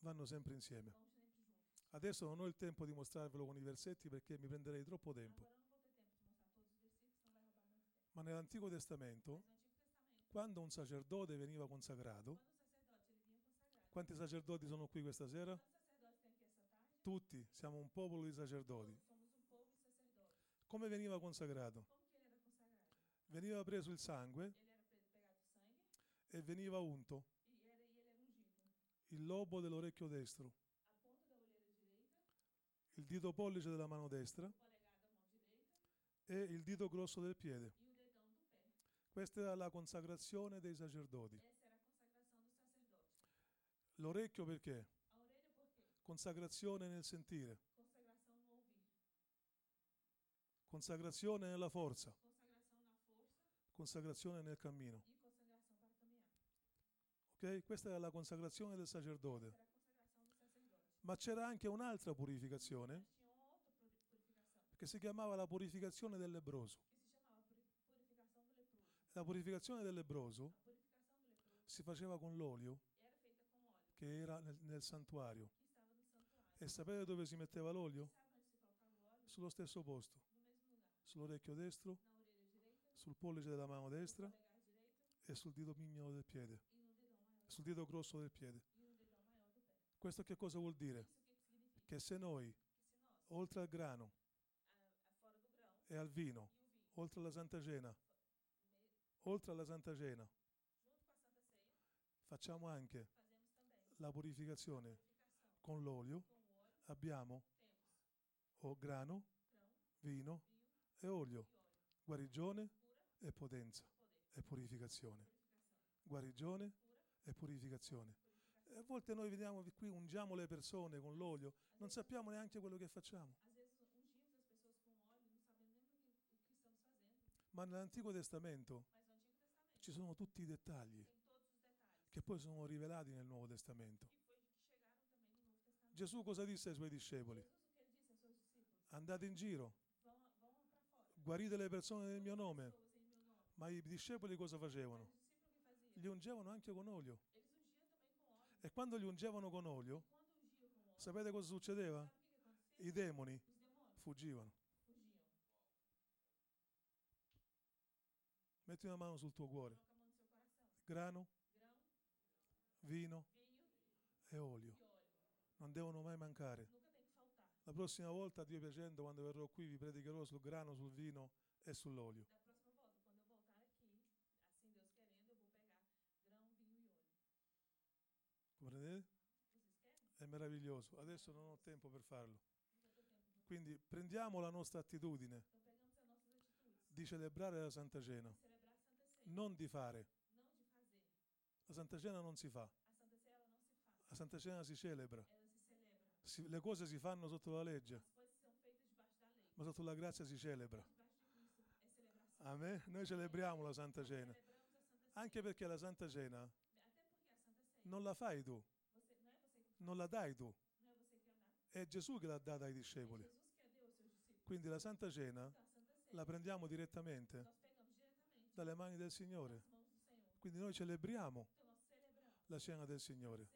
vanno sempre insieme. Adesso non ho il tempo di mostrarvelo con i versetti perché mi prenderei troppo tempo, ma nell'Antico Testamento, quando un sacerdote veniva consacrato, quando o sacerdote ele vinha consagrado. Quanti sacerdoti sono qui questa sera? Tutti, siamo un popolo di sacerdoti. Come veniva consacrato? Veniva preso il sangue e veniva unto il lobo dell'orecchio destro, il dito pollice della mano destra e il dito grosso del piede. Questa era la consacrazione dei sacerdoti. L'orecchio perché? Consacrazione nel sentire, consacrazione nella forza, consacrazione nel cammino. Ok? Questa era la consacrazione del sacerdote. Ma c'era anche un'altra purificazione che si chiamava la purificazione del lebroso. La purificazione del lebroso si faceva con l'olio era feita com óleo che era nel, nel santuario. E sapete dove si metteva l'olio? Sullo stesso posto, sull'orecchio destro, sul pollice della mano no destra e sul dito mignolo del piede, sul dito grosso del piede. Questo che cosa vuol dire? Che se noi, oltre al grano e al vino, oltre alla Santa Cena, oltre alla Santa Cena, facciamo anche la purificazione con l'olio, abbiamo o grano, vino e olio, guarigione e potenza e purificazione. Guarigione e purificazione. E a volte noi veniamo qui, ungiamo le persone con l'olio, non sappiamo neanche quello che facciamo. Ma nell'Antico Testamento ci sono tutti i dettagli tem todos os detalhes che poi sono rivelati nel Nuovo Testamento. Gesù cosa disse ai suoi discepoli? Andate in giro, guarite le persone nel mio nome. Ma i discepoli cosa facevano? Li ungevano anche con olio. E quando li ungevano con olio, sapete cosa succedeva? I demoni fuggivano. Metti una mano sul tuo cuore. Grano, vino e olio. Non devono mai mancare. La prossima volta, Dio piacendo, quando verrò qui, vi predicherò sul grano, sul vino e sull'olio. Comprendete? È meraviglioso. Adesso non ho tempo per farlo. Quindi prendiamo la nostra attitudine di celebrare la Santa Cena, non di fare. La Santa Cena non si fa, Santa não se faz. la Santa Cena si celebra. Se celebra. Si- le cose si fanno sotto la legge, ma sotto la grazia si celebra. Amen. Noi celebriamo la Santa Cena, anche perché la Santa Cena non la fai tu, non la dai tu, è Gesù che l'ha data ai discepoli. Quindi la Santa Cena la prendiamo direttamente dalle mani del Signore. das mãos do Senhor. Quindi noi celebriamo la cena del Signore.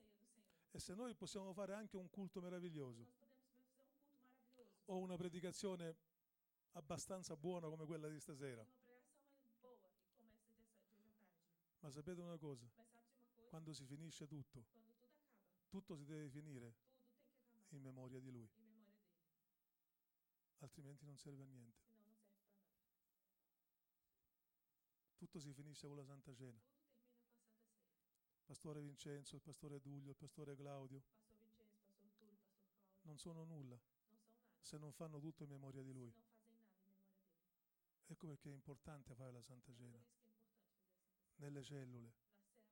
E se noi possiamo fare anche un culto meraviglioso. O una predicazione abbastanza buona come quella di stasera, hoje à tarde. ma sapete una cosa? Quando si finisce tutto, tutto si deve finire in memoria di Lui, altrimenti non serve a niente. Senão não serve para nada. Tutto si finisce con la Santa Cena. Pastore Vincenzo, il pastore Duglio, il pastore Claudio non sono nulla se non fanno tutto in memoria di Lui. Ecco perché è importante fare la Santa Cena nelle cellule,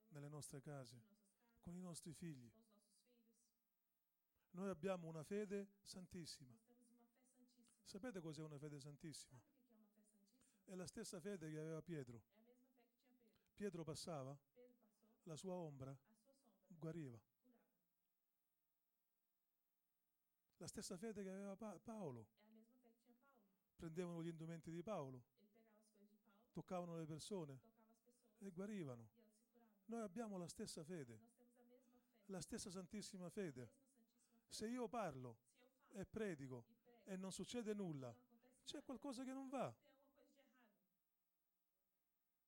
nelle nostre case, con i nostri figli. Noi abbiamo una fede santissima. Sapete cos'è una fede santissima? È la stessa fede che aveva Pietro. É a mesma fé que tinha Pedro. Pietro passava, la sua ombra guariva. La stessa fede che aveva Pa- Paolo. Prendevano gli indumenti di Paolo, toccavano le persone e guarivano. Noi abbiamo la stessa fede, la stessa santissima fede. Se io parlo e predico e non succede nulla, c'è qualcosa che non va. Tem alguma coisa de errado.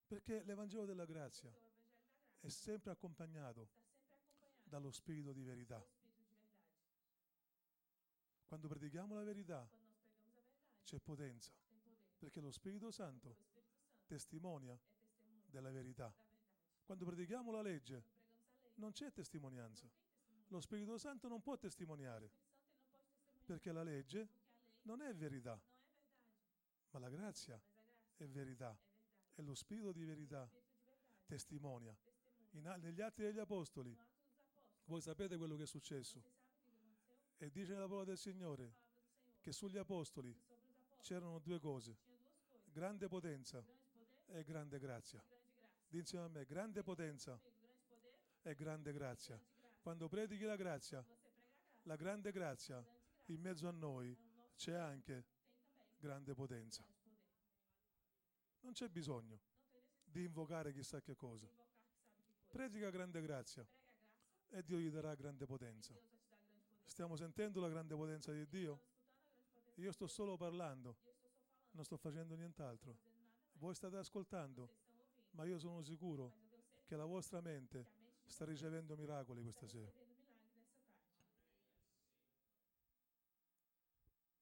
Perché l'Evangelo della grazia è sempre accompagnato dallo Spirito di verità. Quando predichiamo la verità c'è potenza, perché lo Spirito Santo testimonia della verità. Quando predichiamo la legge non c'è testimonianza. Lo Spirito Santo non può testimoniare perché la legge non è verità, ma la grazia è verità e lo Spirito di verità testimonia. In negli Atti degli Apostoli, voi sapete quello che è successo e dice la parola del Signore che sugli Apostoli c'erano due cose, grande potenza e grande grazia. Di insieme a me, grande potenza e grande grazia. Quando predichi la grazia, la grande grazia, in mezzo a noi c'è anche grande potenza. Non c'è bisogno di invocare chissà che cosa. Predica grande grazia e Dio gli darà grande potenza. Stiamo sentendo la grande potenza di Dio? Io sto solo parlando, non sto facendo nient'altro. Voi state ascoltando, ma io sono sicuro che la vostra mente sta ricevendo miracoli questa sera.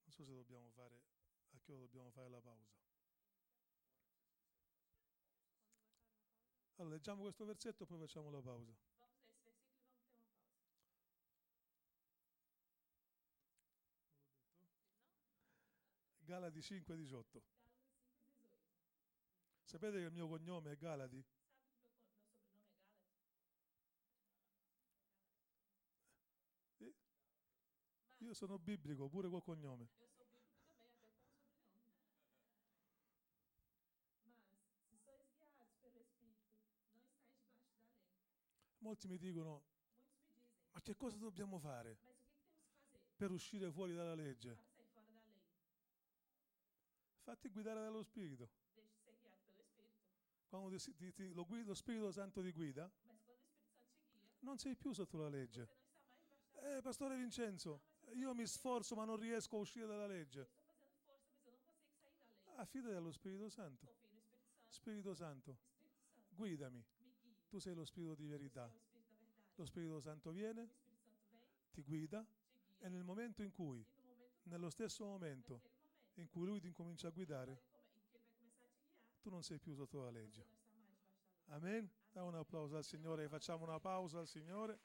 Non so se dobbiamo fare, a che ora dobbiamo fare la pausa. Allora, leggiamo questo versetto e poi facciamo la pausa. Vamos ler esse versículo e vamos ter uma pausa. Galati 5:18. Gálatas 5,18. Sapete che il mio cognome è Galati? Sabe que meu, co- meu sobrenome é Gálatas? Eh? Io sono biblico pure col cognome. eu sou bíblico também, até com o sobrenome. Mas, se sois guiados pelo Espírito, não estáis debaixo da lei. Molti mi dicono, ma che cosa dobbiamo fare per uscire fuori dalla legge? Fatti guidare dallo Spirito. Quando ti- ti- lo, guida- lo Spirito Santo ti guida, non sei più sotto la legge. Eh, Pastore Vincenzo, io mi sforzo ma non riesco a uscire dalla legge. Affidati allo Spirito Santo. Spirito Santo, guidami. Tu sei lo Spirito di verità. Lo Spirito Santo viene, ti guida e nel momento in cui, nello stesso momento in cui lui ti incomincia a guidare, tu non sei più sotto la legge. Amen. Da un applauso al Signore, facciamo una pausa al Signore.